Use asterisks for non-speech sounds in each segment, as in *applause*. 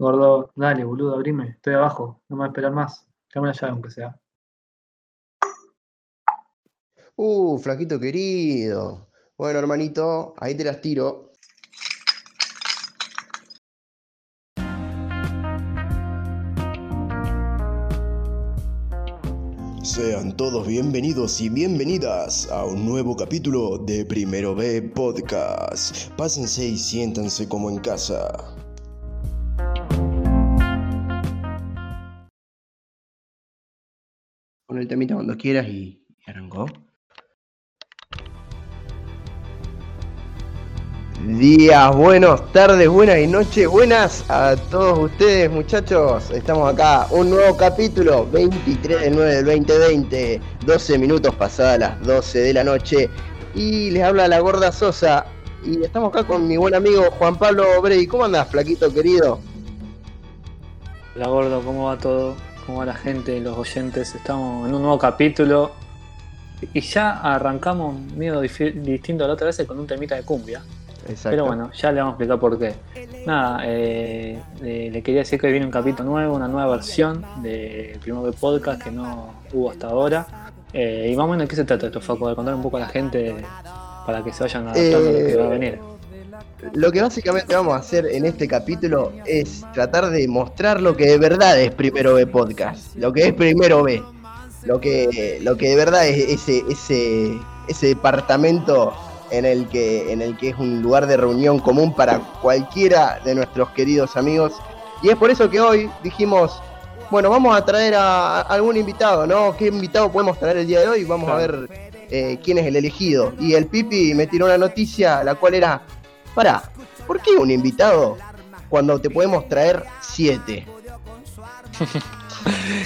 Gordo, dale, boludo, abrime. Estoy abajo. No me voy a esperar más. Dame una llave, aunque sea. Uh, flaquito querido. Bueno, hermanito, ahí te las tiro. Sean todos bienvenidos y bienvenidas a un nuevo capítulo de Primero B Podcast. Pásense y siéntanse como en casa. Pon el temita cuando quieras y, y arrancó. Días, buenas tardes, buenas y noches, buenas a todos ustedes muchachos. Estamos acá, un nuevo capítulo, 23 del 9 del 2020, 12 minutos pasadas las 12 de la noche. Y les habla la gorda Sosa. Y estamos acá con mi buen amigo Juan Pablo Brey. ¿Cómo andás, flaquito querido? Hola, gordo, ¿cómo va todo? ¿Cómo va la gente, los oyentes? Estamos en un nuevo capítulo. Y ya arrancamos medio distinto a la otra vez con un temita de cumbia. Exacto. Pero bueno, ya le vamos a explicar por qué. Nada, eh, eh, le quería decir que hoy viene un capítulo nuevo, una nueva versión del primer podcast que no hubo hasta ahora. Eh, y más o menos de qué se trata esto, Facu, de contar un poco a la gente para que se vayan adaptando a lo que va a venir. Lo que básicamente vamos a hacer en este capítulo es tratar de mostrar lo que de verdad es Primero B Podcast, lo que es Primero B, lo que, lo que de verdad es ese, ese, ese departamento en el, que, en el que es un lugar de reunión común para cualquiera de nuestros queridos amigos. Y es por eso que hoy dijimos, bueno, vamos a traer a, a algún invitado, ¿no? ¿Qué invitado podemos traer el día de hoy? Vamos a ver eh, quién es el elegido. Y el Pipi me tiró una noticia, la cual era, Pará, ¿por qué un invitado cuando te podemos traer siete? *laughs*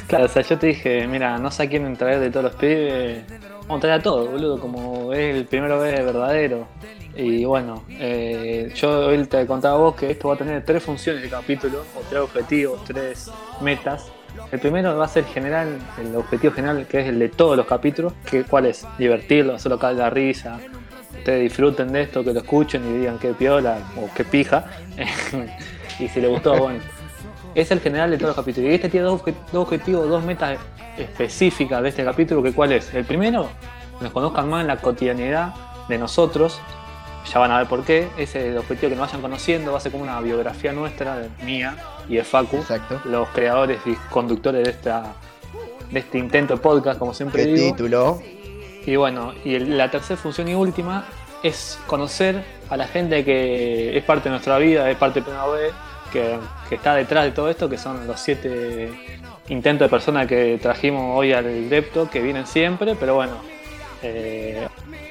Claro, o sea, yo te dije, mira, no sé a quién traer de todos los pibes. Vamos a traer a todos, boludo, como es el primero vez verdadero. Y bueno, eh, yo hoy te contaba a vos que esto va a tener tres funciones de capítulo, o tres objetivos, tres metas. El primero va a ser general, el objetivo general, que es el de todos los capítulos, que cuál es, divertirlo, hacerlo caer la risa, ustedes disfruten de esto, que lo escuchen y digan qué piola o qué pija. *laughs* y si les gustó, bueno. Es el general de todos los capítulos. Y este tiene dos, dos objetivos, dos metas específicas de este capítulo, que cuál es. El primero, que nos conozcan más en la cotidianidad de nosotros. Ya van a ver por qué. Ese es el objetivo que nos vayan conociendo. Va a ser como una biografía nuestra, de- mía y de Facu, Exacto. los creadores y conductores de esta de este intento de podcast, como siempre ¿Qué digo. título? Y bueno, y el- la tercera función y última es conocer a la gente que es parte de nuestra vida, es parte de B, que, que está detrás de todo esto, que son los siete intentos de personas que trajimos hoy al Depto, que vienen siempre, pero bueno, eh,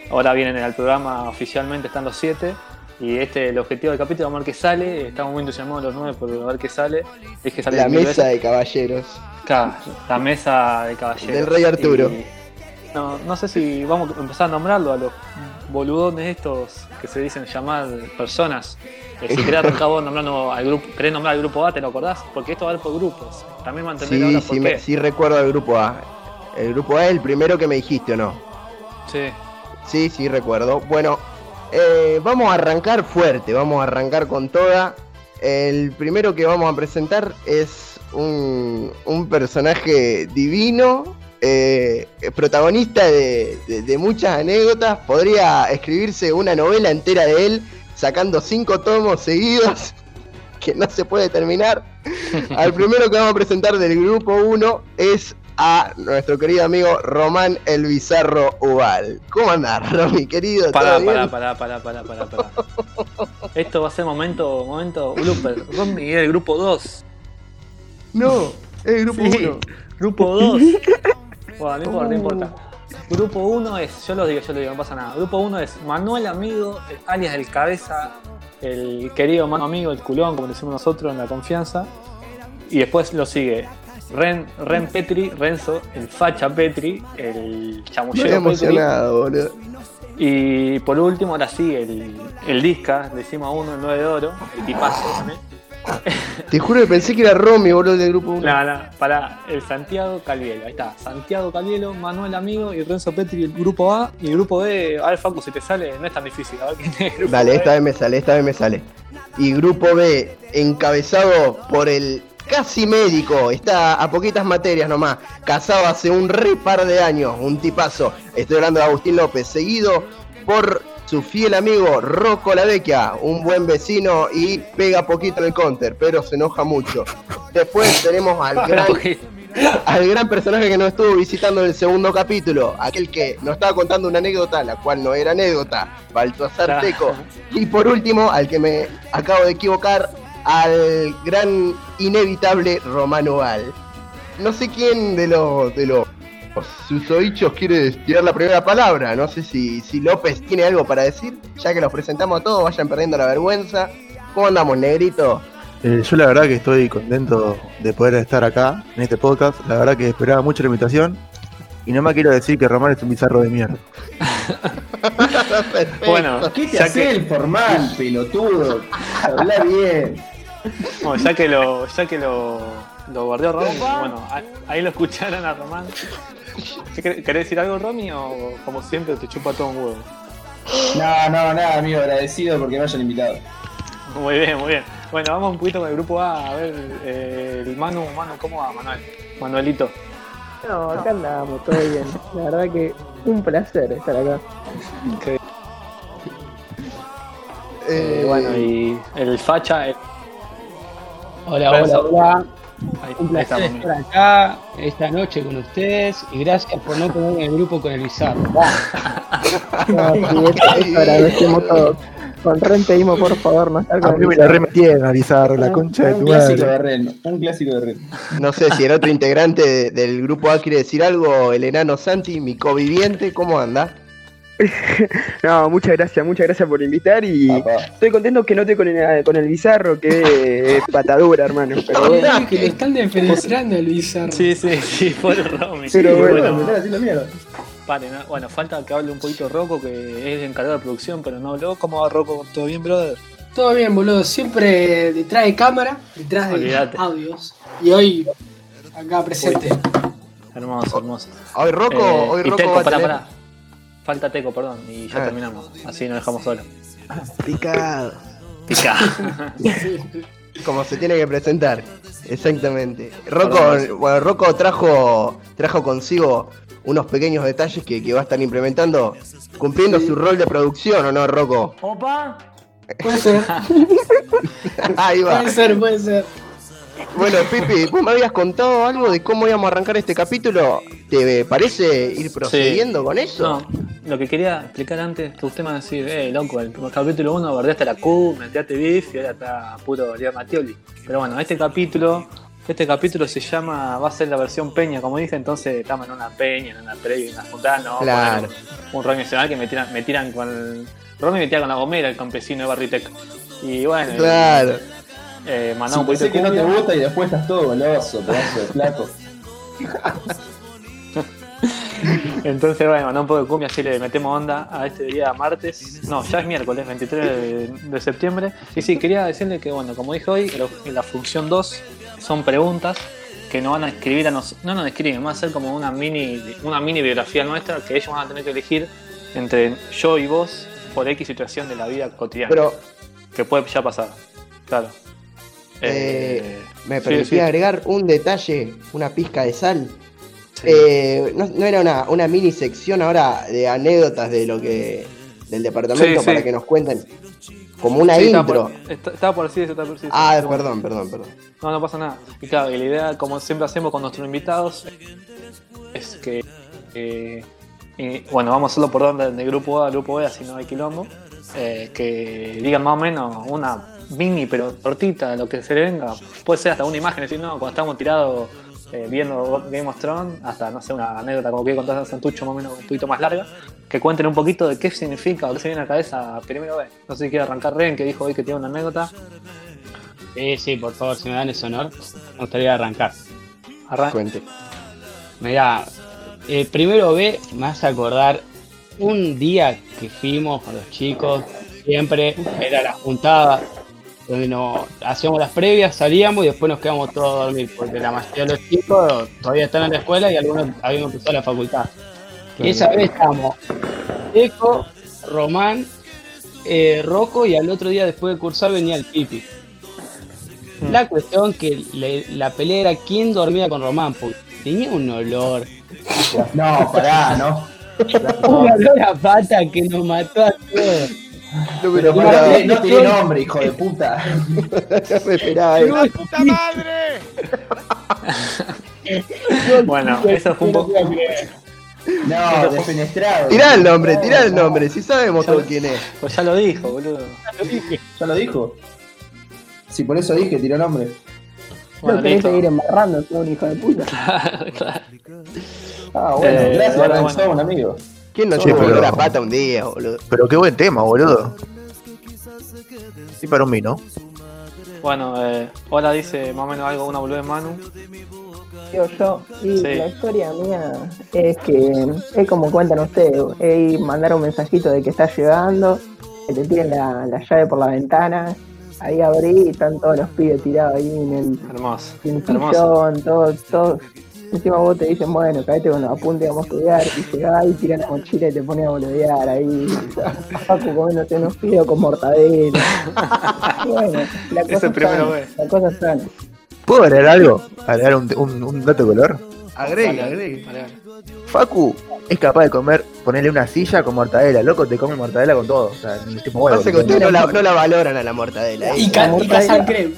ahora vienen al programa oficialmente, están los siete. Y este el objetivo del capítulo, vamos a ver qué sale. Estamos muy entusiasmados los nueve por ver qué sale. Dije sale La mesa veces. de caballeros. Claro, la mesa de caballeros. Del Rey Arturo. Y- no, no sé si vamos a empezar a nombrarlo a los boludones estos que se dicen llamar personas. Eh, si querés vos nombrando al grupo, querés nombrar al grupo A, ¿te lo acordás? Porque esto va a ir por grupos. También mantener Sí, ahora sí, por me- qué. sí recuerdo el grupo A. El grupo A es el primero que me dijiste, ¿o no? Sí. Sí, sí, recuerdo. Bueno, eh, vamos a arrancar fuerte, vamos a arrancar con toda. El primero que vamos a presentar es un, un personaje divino, eh, protagonista de, de- de muchas anécdotas. Podría escribirse una novela entera de él, sacando cinco tomos seguidos, *laughs* que no se puede terminar. *laughs* Al primero que vamos a presentar del grupo 1 es a nuestro querido amigo Román el Bizarro Ubal. ¿Cómo andás, Romy, querido? ¿Todo Pará, pará, pará, pará, pará, pará, pará. Esto va a ser momento, momento blooper. Romy es el grupo 2. No, es el grupo Sí, 1. Grupo 2. *laughs* Bueno, no importa, no importa. Grupo 1 es, yo lo digo, yo lo digo, no pasa nada. Grupo 1 es Manuel Amigo, el- alias el cabeza, el querido mano amigo, el culón, como decimos nosotros en la confianza. Y después lo sigue Ren, Ren Petri, Renzo, el facha Petri, el Estoy chamullero Petri. emocionado, boludo. Y por último, ahora sí, el, el Disca, decimos a uno, el 9 de oro, el tipazo también. Te juro que pensé que era Romy, boludo, del grupo 1. No, no, para el Santiago Calielo. Ahí está. Santiago Calielo, Manuel Amigo y Renzo Petri, el grupo A. Y el grupo B, a ver, Facu, si te sale, no es tan difícil. A ver quién es el grupo Dale, B. esta vez me sale, esta vez me sale. Y grupo B, encabezado por el casi médico, está a poquitas materias nomás, casado hace un re par de años, un tipazo. Estoy hablando de Agustín López, seguido por su fiel amigo Rocco La Vecchia, un buen vecino y pega poquito en el counter, pero se enoja mucho. Después tenemos al gran, al gran personaje que nos estuvo visitando en el segundo capítulo, aquel que nos estaba contando una anécdota, la cual no era anécdota, Baltasar Teco. Y por último, al que me acabo de equivocar, al gran inevitable Romano Val. No sé quién de los de los susodichos quiere tirar la primera palabra. No sé si, si López tiene algo para decir. Ya que los presentamos a todos, vayan perdiendo la vergüenza. ¿Cómo andamos, negrito? Eh, yo la verdad que estoy contento de poder estar acá en este podcast. La verdad que esperaba mucho la invitación. Y no me quiero decir que Román es un bizarro de mierda. *laughs* bueno, ¿qué te hace el formal, pelotudo? Habla bien. Bueno, ya que lo, ya que lo, lo guardió Romy, bueno, ahí lo escucharon a Román. ¿Querés decir algo, Romy? O como siempre te chupa todo un huevo? No, no, nada, amigo, agradecido porque me hayan invitado. Muy bien, muy bien. Bueno, vamos un poquito con el grupo A, a ver, eh, el Manu, Manu, ¿cómo va, Manuel? Manuelito. No, acá andamos, todo bien. La verdad que un placer estar acá. Eh, bueno, y el facha. Hola, hola, hola. Un placer estar acá esta noche con ustedes y gracias por no ponerme en el grupo con el bizarro. *laughs* no, sí, agradecemos todos. Con Ren pedimos por favor no estar con A mí me la remetieron a Bizarro, la concha de tu madre. Un clásico de Ren, un clásico de Ren. No sé si el otro integrante del grupo A quiere decir algo, el enano Santi, mi coviviente, ¿cómo anda? *laughs* no, muchas gracias, muchas gracias por invitar y estoy contento que no te con el, con el bizarro, que es patadura, hermano. Pero bueno. que le están diferenciando el bizarro. Sí, sí, sí, fue el Romy. Pero bueno, haciendo mierda. Bueno, falta que hable un poquito Rocco, que es el encargado de producción, pero no habló. ¿Cómo va Rocco? ¿Todo bien, brother? Todo bien, boludo. Siempre detrás de cámara, detrás de audios. Y hoy, acá presente. Hermoso, hermoso. Hoy Rocco, eh, hoy Rocco va Falta Teco, perdón, y ya ah. terminamos. Así nos dejamos solos. Picado. Picado. *laughs* Como se tiene que presentar. Exactamente. Rocco, bueno, Rocco trajo, trajo consigo unos pequeños detalles que, que va a estar implementando, cumpliendo su rol de producción, ¿o no, Rocco? Opa. Puede *laughs* ser. Ahí va. Puede ser, puede ser. Bueno, Pipi, vos me habías contado algo de cómo íbamos a arrancar este capítulo. ¿Te parece ir procediendo con eso? No, lo que quería explicar antes, que usted me va a decir, eh, loco, el capítulo 1 verdeaste la Q, meteaste beef y ahora está puro Leo Matioli. Pero bueno, este capítulo, este capítulo se llama, va a ser la versión peña, como dije, entonces estamos en una peña, en una previa, en una juntada, no, claro. un rock nacional que me tiran, me tiran con el. Romy me tira con la gomera, el campesino de Barritec. Y bueno. Claro. Eh, mandá un poquito que no te gusta y después estás todo goloso, pedazo de flaco. *laughs* Entonces, bueno, mandá un poco de cumbia, así le metemos onda a este día martes. No, ya es miércoles, 23 de, septiembre. Y sí, quería decirle que, bueno, como dije hoy, en la función 2 son preguntas que nos van a escribir a nosotros. No nos escriben, va a ser como una mini, una mini biografía nuestra que ellos van a tener que elegir entre yo y vos por X situación de la vida cotidiana. Pero. Que puede ya pasar. Claro. Eh, me permitía agregar un detalle, una pizca de sal. Eh, no, era una, una, mini sección ahora de anécdotas de lo que del departamento para que nos cuenten como una intro. Estaba por, así, estaba por así, Ah, perdón, perdón, perdón. No, no pasa nada. Y claro, la idea, como siempre hacemos con nuestros invitados, es que eh, bueno, vamos solo por donde de grupo A a grupo B, así no hay quilombo. que digan más o menos una mini pero cortita, lo que se le venga. Puede ser hasta una imagen, decir, no, cuando estamos tirados eh, viendo Game of Thrones, hasta, no sé, una anécdota como que contar a Santucho más o menos un poquito más larga, que cuenten un poquito de qué significa o qué se viene a la cabeza primero ve. No sé si quiere arrancar Ren, que dijo hoy que tiene una anécdota. Sí, sí, por favor, si me dan ese honor, me gustaría arrancar. Cuente. Mira, el primero B me hace acordar un día que fuimos con los chicos, siempre era la juntada donde nos hacíamos las previas, salíamos y después nos quedamos todos a dormir, porque la mayoría de los chicos todavía están en la escuela y algunos habíamos empezado la facultad. Y esa vez estábamos Eco, Román eh, Rocco y al otro día después de cursar venía el Pipi. Mm. La cuestión que le- la pelea era quién dormía con Román, porque tenía un olor. *laughs* No, pará, no. Un olor a pata que nos mató a todos. No Pero lo no tiene nombre, hijo de puta. No me esperaba. ¡La puta madre! Bueno, eso fue un poco. No, defenestrado. Tirá el nombre, tirá el nombre, si sabemos todo quién es. Pues ya lo dijo, boludo. ¿Ya lo dijo? Si por eso dije, tiró nombre. Bueno, no querés listo. seguir embarrando, un hijo de puta. Claro. Ah, bueno, Eh, gracias, bueno, bueno, amigo. ¿Quién no Sí, tuvo pero- olor a pata un día, boludo? Pero qué buen tema, boludo. Sí, para un vino. Bueno, eh, hola dice más o menos algo, una boludez Manu. Digo yo, y Sí. la historia mía es que es como cuentan ustedes, es mandar un mensajito de que está llegando, que te tiren la, la llave por la ventana, ahí abrí y están todos los pibes tirados ahí en el, Hermoso. en el Hermoso. todos, todos. Encima vos te dicen, bueno, caete con los apuntes, vamos a estudiar, y llegás y tiran la mochila y te pones a boludear ahí, *laughs* Paco comiéndote unos fideos con mortadela. *laughs* Bueno, la cosa es sana, la cosa es sana. ¿Puedo agregar algo? ¿Agregar un, un, un dato de color? Agregue, agregue. Facu es capaz de comer, ponerle una silla con mortadela. Loco, te come mortadela con todo. O sea, ni tipo huevo. Pasa que ustedes no la, no la valoran a la mortadela. Y, ¿eh? ca- y mortadela. Casan Creme.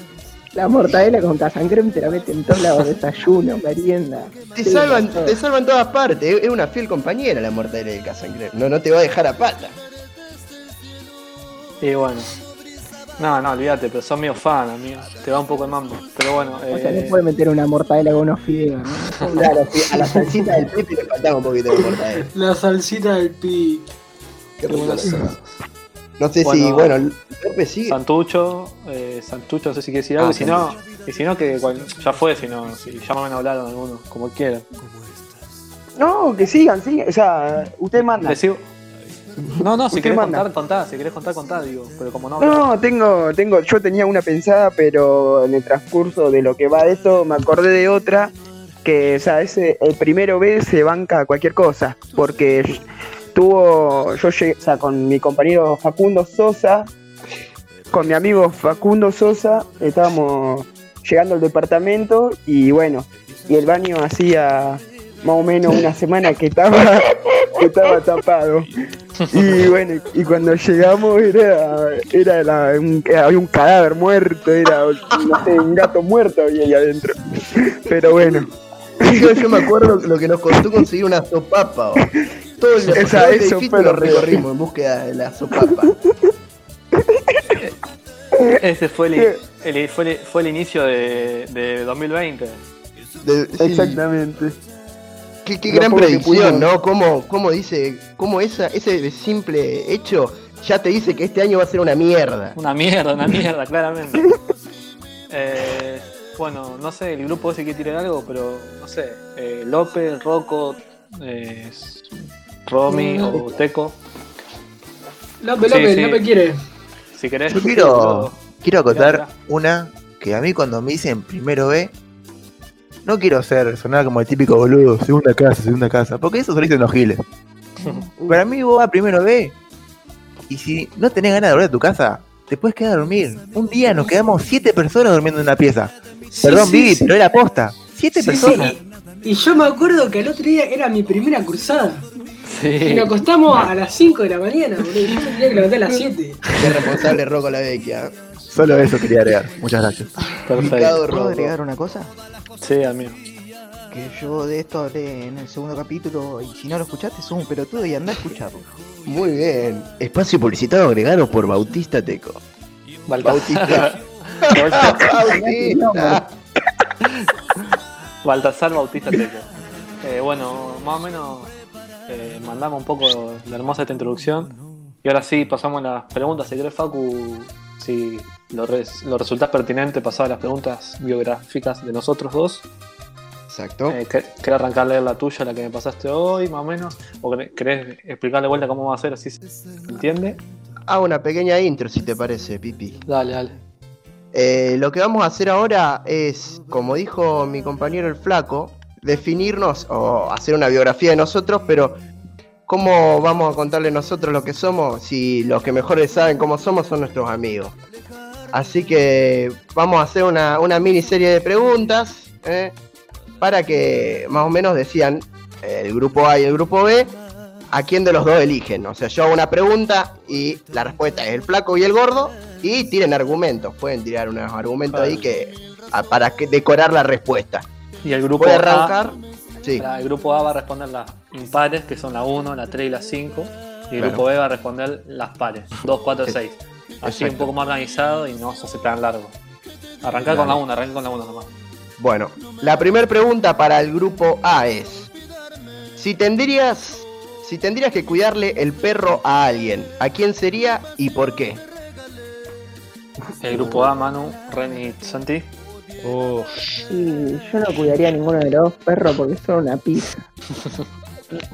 La mortadela con casancrem te la meten en todos lados, desayuno, merienda. Te Sí, salvan, todo. te salvan todas partes. Es una fiel compañera la mortadela de Casangre. No, no te va a dejar a pata. Y bueno. No, no, olvídate, pero son medio fan, amigo. Te va un poco de mambo. Pero bueno, O sea, no eh, puede meter una mortadela con unos fideos, ¿no? *laughs* Claro, sí, a la salsita del Pepe le faltaba un poquito de mortadela. La salsita del pi. Qué rico. No sé si, Bueno, López sigue. Santucho, eh, Santucho, no sé si quiere decir algo. Ah, y si no, y si no, que cual- ya fue, si no, si ya me van a hablar algunos, como quieran. No, que sigan, sigan. O sea, usted manda. Le sigo- No, no, si querés manda. contar, contá. Si querés contar, contá, digo. Pero como no. No, tengo, tengo, yo tenía una pensada, pero en el transcurso de lo que va de esto me acordé de otra que, o sea, ese, el primero B se banca cualquier cosa, porque tuvo, yo llegué, o sea, con mi compañero Facundo Sosa, con mi amigo Facundo Sosa, estábamos llegando al departamento y bueno, y el baño hacía más o menos una semana que estaba, que estaba tapado. Y *laughs* bueno, y cuando llegamos era, era la- un- había un cadáver muerto, era no sé, un gato muerto había ahí adentro. Pero bueno, Yo, yo me acuerdo lo que nos costó conseguir una sopapa. o- Todo el, Esa- eso fue lo recorrimos en búsqueda de la sopapa. Ese fue el, el- fue el, fue el inicio de, de 2020. De- sí, exactamente. Qué, gran que predicción. ¿no? Cómo, cómo dice, cómo esa, ese simple hecho ya te dice que este año va a ser una mierda. Una mierda, una mierda, claramente. *laughs* Eh, bueno, no sé, el grupo ese quiere tirar algo, pero no sé. eh, López, Rocco, eh, Romy o Teco. López, Sí, López, sí. López quiere. Si querés. Yo quiero, quiero acotar una que a mí cuando me dicen primero B, no quiero ser, sonar como el típico boludo, segunda casa, segunda casa, porque eso lo dicen los giles. *laughs* Para mí vos vas primero B, y si no tenés ganas de volver a tu casa, te puedes quedar a dormir. Un día nos quedamos siete personas durmiendo en una pieza. Sí, Perdón, sí, Vivi, sí. pero era posta. Siete personas. y, y yo me acuerdo que el otro día era mi primera cruzada. Y nos acostamos a las 5 de la mañana, boludo. y Yo tenía que levantar a las 7. Qué responsable Rocco la vecchia. Solo eso quería agregar. Muchas gracias. ¿Puedo agregar una cosa? Sí, amigo. Que yo de esto hablé en el segundo capítulo y si no lo escuchaste sos un pelotudo y anda a escucharlo. Muy bien. Espacio publicitado agregado por Bautista Teco. Baltasar. Bautista. *laughs* Baltasar Bautista Teco. Eh, bueno, más o menos eh, mandamos un poco la hermosa esta introducción. Y ahora sí, pasamos a las preguntas. Si querés, Facu, si lo, res- lo resultás pertinente, pasar a las preguntas biográficas de nosotros dos. Exacto. Eh, ¿quer- ¿Querés arrancar a leer la tuya, la que me pasaste hoy, más o menos? ¿O querés- querés explicar de vuelta cómo va a ser, así se entiende? Hago una pequeña intro si te parece, Pipi. Dale, dale. Eh, lo que vamos a hacer ahora es, como dijo mi compañero el flaco, definirnos o hacer una biografía de nosotros, pero ¿cómo vamos a contarle nosotros lo que somos si los que mejores saben cómo somos son nuestros amigos? Así que vamos a hacer una, una miniserie de preguntas ¿eh? para que más o menos decían el grupo A y el grupo B a quién de los dos eligen. O sea, yo hago una pregunta y la respuesta es el flaco y el gordo y tienen argumentos. Pueden tirar unos argumentos ahí que a- para que decorar la respuesta. Y el grupo ¿Puede A, arrancar? Sí. el grupo A va a responder las impares, que son la 1, la 3 y la 5. Y el Claro. grupo B va a responder las pares, 2, 4, 6. Así Exacto. un poco más organizado y no se hace tan largo. Arrancar con la 1, arrancar con la 1 nomás. Bueno, la primera pregunta para el grupo A es: si tendrías, si tendrías que cuidarle el perro a alguien, ¿a quién sería y por qué? El grupo A, Manu, Ren y Santi. Y yo no cuidaría a ninguno de los dos perros porque son una pizza. *laughs*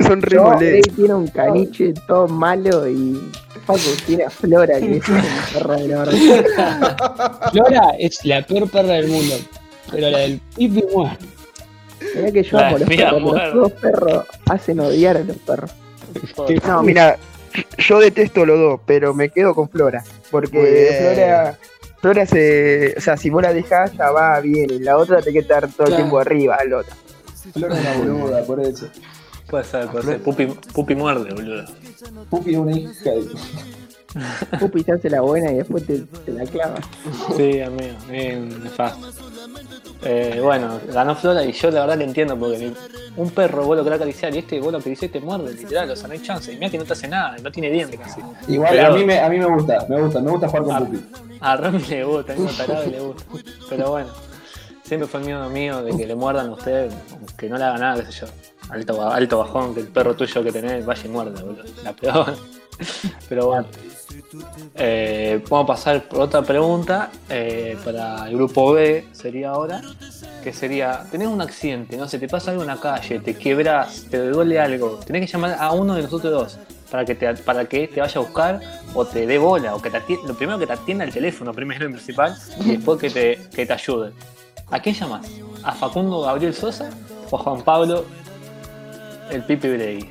Son re. Rey tiene un caniche todo malo y Facu tiene a Flora que es un *laughs* perro de la verdad. Flora es la peor perra del mundo. Pero la del pipi muere. Mirá que yo La amo los perros, los dos perros hacen odiar a los perros. No, mira, yo detesto los dos, pero me quedo con Flora. Porque. Flora, Flora se. O sea, si vos la dejás, ya va bien. Y la otra te que estar todo el Claro. tiempo arriba, al otro. Flor es una boluda, por eso. Puede ser, puede ser. Pupi, Pupi muerde, boludo. Pupi es una hija de... *laughs* Pupi se hace la buena y después te, te la clava. Sí, amigo, es nefasto. Eh, bueno, ganó Flora y yo la verdad que entiendo porque un perro vos lo querés acariciar y este vos lo acariciás y te muerde, literal, o sea, no hay chance. Y mira que no te hace nada, no tiene dientes casi. Igual Pero- a mí, me, a mí me gusta, me gusta, me gusta jugar con Ah. Pupi. A Rami le gusta, a mí tarado y le gusta. Pero bueno, siempre fue miedo mío de que le muerdan a usted, que no le haga nada, qué sé yo. Alto, alto bajón, que el perro tuyo que tenés vaya y muerda, boludo. La peor. *laughs* Pero bueno. Eh, vamos a pasar por otra pregunta eh, para el grupo B, sería ahora. Que sería, tenés un accidente, no sé, te pasa algo en la calle, te quebras, te duele algo, tenés que llamar a uno de nosotros dos para que te, para que te vaya a buscar o te dé bola, o que te atienda, lo primero que te atienda el teléfono, primero y principal, y después que te, que te ayude. ¿A quién llamas? ¿A Facundo Gabriel Sosa o a Juan Pablo el Pipi Brey?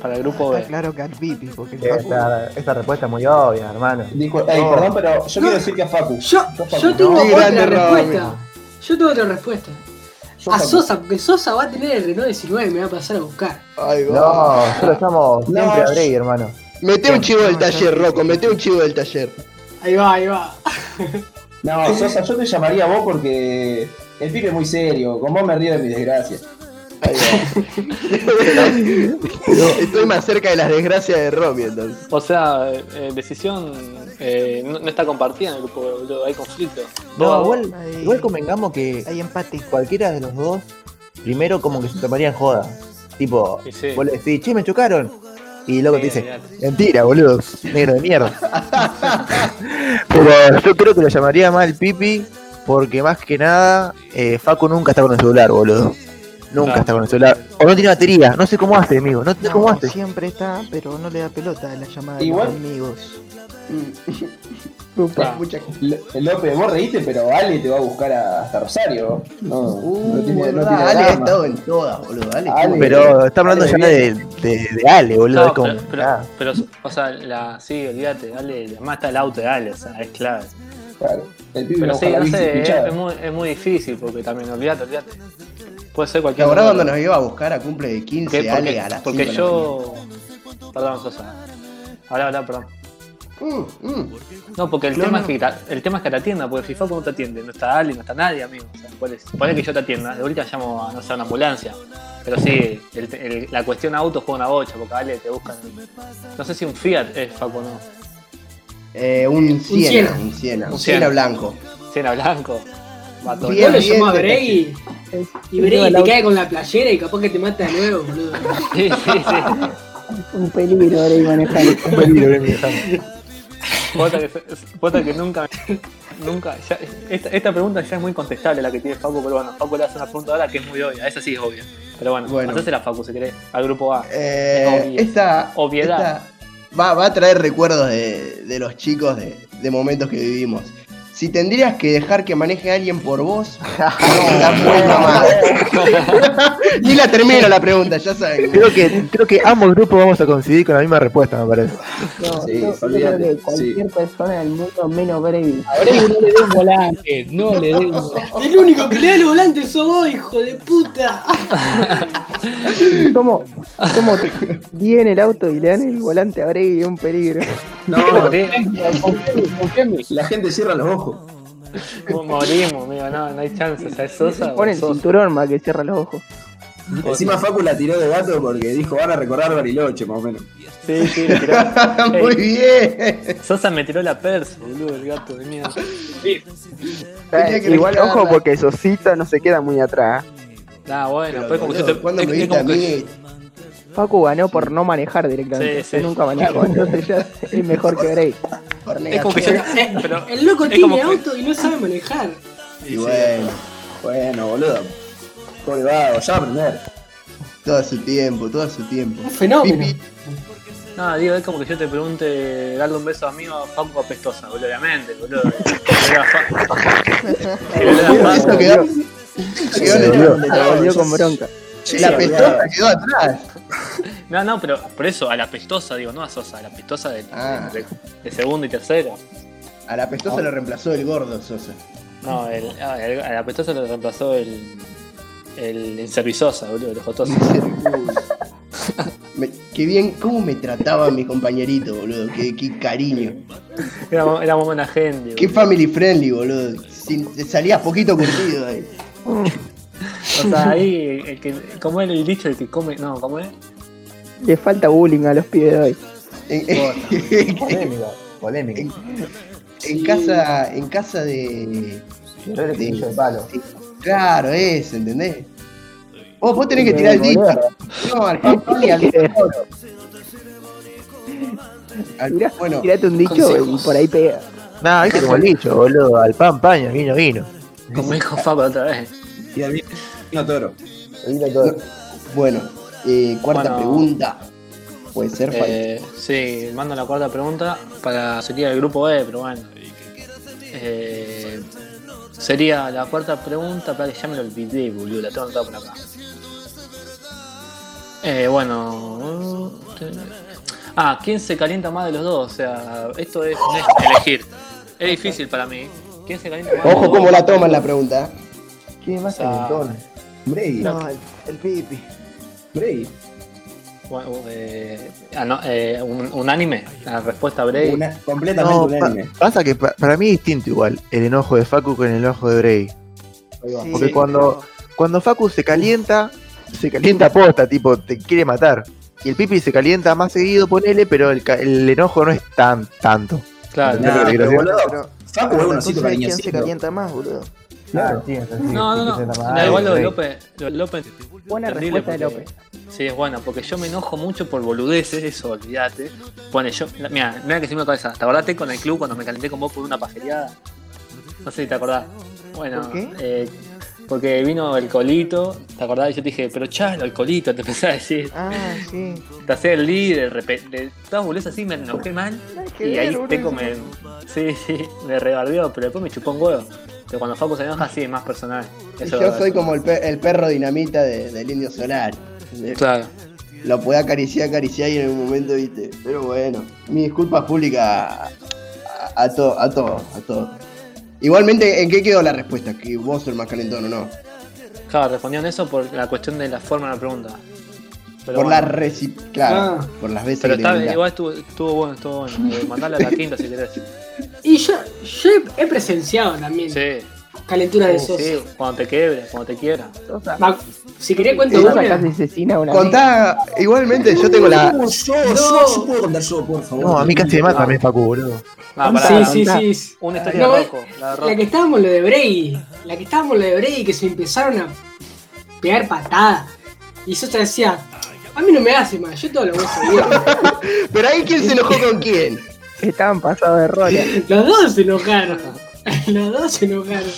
Para el grupo Está B. claro que al pipi, porque el Facu- Esta, esta respuesta es muy obvia, hermano. Dijo, ey, No. perdón, pero yo quiero decir que a Facu. Yo, Facu. yo tengo No, otra grande, respuesta. Yo tengo otra respuesta. Yo A Facu. Sosa, porque Sosa va a tener el Renault 19 y me va a pasar a buscar. Va. No, nosotros estamos No, siempre a yo- Drey, hermano. Mete un chivo del taller, Rocco, mete un chivo del taller. Ahí va, ahí va. No, Sosa, yo te llamaría a vos porque el pibe es muy serio. Con vos me río de mi desgracia. *laughs* Estoy más cerca de las desgracias de Romy entonces. O sea, eh, decisión eh, no, no está compartida en el grupo, boludo, hay conflicto. No, igual, igual convengamos que Hay empate. cualquiera de los dos, primero como que se tomaría en joda. Tipo, sí. vos le decís, che, me chocaron. Y luego te dice, mentira, boludo, negro de mierda. *laughs* Pero yo creo que lo llamaría más el Pipi, porque más que nada, eh, Facu nunca está con el celular, boludo. Nunca Claro. está con el celular. O no tiene batería, no sé cómo hace, amigo, no sé cómo No, hace. siempre está, pero no le da pelota a la llamada Igual- de los amigos. *laughs* *laughs* López, vos reíste, pero Ale te va a buscar a- hasta Rosario. No, no tiene, no tiene Uh, Ale ha estado en todas, boludo. Ale, Ale. Pero estamos hablando Ale, ya de, de, de Ale, boludo. No, como, pero, pero, ah. pero, o sea, la, sí, olvídate, dale, además está el auto de Ale, o sea, es clave. Claro. El pibe Pero sí, no sé, es, muy, es muy difícil porque también, olvídate, olvídate. Puede ser ¿Te cualquier acordás número. cuando nos iba a buscar a cumple de 15 Porque, Ale porque, a las porque 5 yo. Perdón, Sosa. Habla, habla, perdón. Mm, mm. No, porque el, No, tema no. Es que, ta- el tema es que te atienda, porque FIFA no te atiende, no está Ali, no está nadie, amigo. O sea, ¿cuál es? Que yo te atienda, de ahorita llamo a no sé, a una ambulancia. Pero sí, el- el- la cuestión auto juega una bocha, porque Ale te buscan. No sé si un Fiat es Facu o no. Eh, un Siena, un Siena, un Un Siena blanco. Siena Blanco. Va todo Bien, lo llamás a Bray y, el te cae con la playera y capaz que te mata de nuevo, boludo. *laughs* Sí, sí, sí. un peligro Rey manejando. Un peligro, eh, mi Posta que, nunca, *laughs* nunca, ya- esta, esta pregunta ya es muy contestable la que tiene Facu, pero bueno, Facu le hace una pregunta ahora que es muy obvia, esa sí es obvia. Pero bueno, Bueno. hacésela Facu si querés, al grupo A. Eh, esta, Obviedad. esta va, va a traer recuerdos de, de los chicos de, de momentos que vivimos. Si tendrías que dejar que maneje a alguien por vos, *laughs* no. *laughs* Ni la termino la pregunta, ya saben. Creo que, creo que ambos grupos vamos a coincidir con la misma respuesta, me parece. No, Sí, yo, yo olvídate, creo que cualquier persona del mundo menos Brady. A Brady no le dé un volante, no le dé un volante. *laughs* El único que le da el volante sos vos, hijo de puta. ¿Cómo, cómo viene el auto y le dan el volante a Brady? Es un peligro. No, la gente cierra los ojos. Morimos, amigo, no, no hay chance. O sea, es Sosa. Pone o el cinturón más que cierra los ojos. Encima Facu la tiró de gato porque dijo van a recordar Bariloche, más o menos. Sí, sí, le tiró. *laughs* Muy bien. Sosa me tiró la persa, boludo, el gato de mierda. Que Igual, ojo, porque Sosita no se queda muy atrás. Ah, bueno, Pero, pues como que yo boludo, te. ¿Cuándo es- me es viste a como que- mí? Facu ganó por no manejar directamente. Sí, sí. Nunca manejó, *laughs* entonces ya es mejor que Brady. Por Es como que. Eh, Pero, el loco es tiene que- auto y no sabe manejar. Y bueno, Bueno, boludo. Pobre vago, ya va a aprender. todo su tiempo, todo su tiempo. Un fenómeno. Pipi, No, digo, es como que yo te pregunte darle un beso a mí o a Facu apestosa, boludo, obviamente, boludo. *laughs* Eso quedó, quedó con bronca. La pestosa quedó atrás. *laughs* No, no, pero por eso, a la pestosa, digo, no a Sosa, a la pestosa de, Ah. de, de segundo y tercero. A la pestosa lo reemplazó el gordo Sosa. No, el, ah, el- a la pestosa lo reemplazó el. El inservizosa, boludo, el jotoso. *laughs* Me- qué bien, cómo me trataba mi compañerito, boludo. Qué, qué cariño. Era, era muy buena gente. Qué boludo. family friendly, boludo. Sin, te salías poquito curtido ahí. *laughs* O sea, *laughs* ahí, el que, como es el dicho, el que come. No, ¿cómo es? Le falta bullying a los pibes de hoy. *laughs* Polémica, polémica. en- en casa, en casa de. Cuchillo de palo. Claro, es, ¿entendés? Vos, vos tenés que tirar el dicho. No, al pan y al *laughs* Tirá- bueno, Tirate un dicho y por ahí pega. Nah, viste como el dicho, boludo. Al pan, paño, vino, vino. Como dijo Facu otra vez. Y vino toro. bueno eh, cuarta Bueno. pregunta. Puede ser. Eh, sí, mando la cuarta pregunta para sería el grupo E, pero bueno. Eh, sería la cuarta pregunta, para que ya me lo olvidé, boludo, la tengo anotada por acá. Eh, bueno. Ah, ¿quién se calienta más de los dos? O sea, esto es, no es elegir. Es difícil para mí. ¿Quién se calienta más de los Ojo dos? cómo la toman la pregunta. ¿Quién más O sea, calentón? Brady. No, el, el pipi. Brady. Bueno, eh, ah, no, eh, un, unánime, la respuesta breve. Una, completamente No, un pa- anime. pasa que pa- para mí es distinto igual el enojo de Facu con el enojo de Bray. Sí, Porque cuando, cuando Facu se calienta, se calienta posta, tipo, te quiere matar. Y el Pipi se calienta más seguido, ponele, pero el, ca- el enojo no es tan tanto. Claro, pero boludo, Pero, Facu es pero un ¿quién se calienta más, boludo? Claro. No, no, no. Da igual lo de López. Lo de López. Buena respuesta de López. Sí, es buena, porque yo me enojo mucho por boludeces, eso, olvídate. Pone yo. Mira, mira que se me cabeza. ¿Te acordaste con el club cuando me calenté con vos por una pajereada? No sé si te acordás. Bueno, ¿Por qué? eh, porque vino el colito, ¿te acordás? Y yo te dije, pero chalo, el colito, te empecé a decir. Ah, sí. Te hacía el líder, de todas boludeces así, me enojé mal. que Y ahí. Teco me. Sí, sí, me rebardeó, pero después me chupó un huevo. Pero cuando Facu se enoja, sí, es más personal. Eso yo soy como el, pe- el perro dinamita de- del indio solar. Claro. Lo puede acariciar, acariciar y en un momento, viste. Pero bueno, mi disculpa pública a, a todo, a todo, a todo. Igualmente, ¿en qué quedó la respuesta? ¿Que vos sos el más calentón o no? Claro, respondieron eso por la cuestión de la forma de la pregunta. Pero por bueno. la reci... Claro, Ah. por las veces Pero que está, igual estuvo, estuvo bueno, estuvo bueno. Eh, mandale a la *laughs* quinta si querés. Y yo, yo he presenciado también Sí, calentura de Sosa. sí, cuando te quiebre, cuando te quiera. Si quería cuento una. asesina una Contá, igualmente yo tengo la... Yo, yo, yo puedo contar yo, por favor. No, a mí casi me mata también Facu, boludo. Ah, pará, Sí, sí, contá. sí. Una historia No, de. La de Rocco. La que estábamos lo de Brady. La que estábamos lo de Brady que se empezaron a pegar patadas. Y Sosa decía, a mí no me hace mal, yo todo lo voy a seguir. *laughs* Pero ahí quién se enojó con quién. Estaban pasados de rola. *laughs* Los dos se enojaron. *laughs* Los dos se enojaron.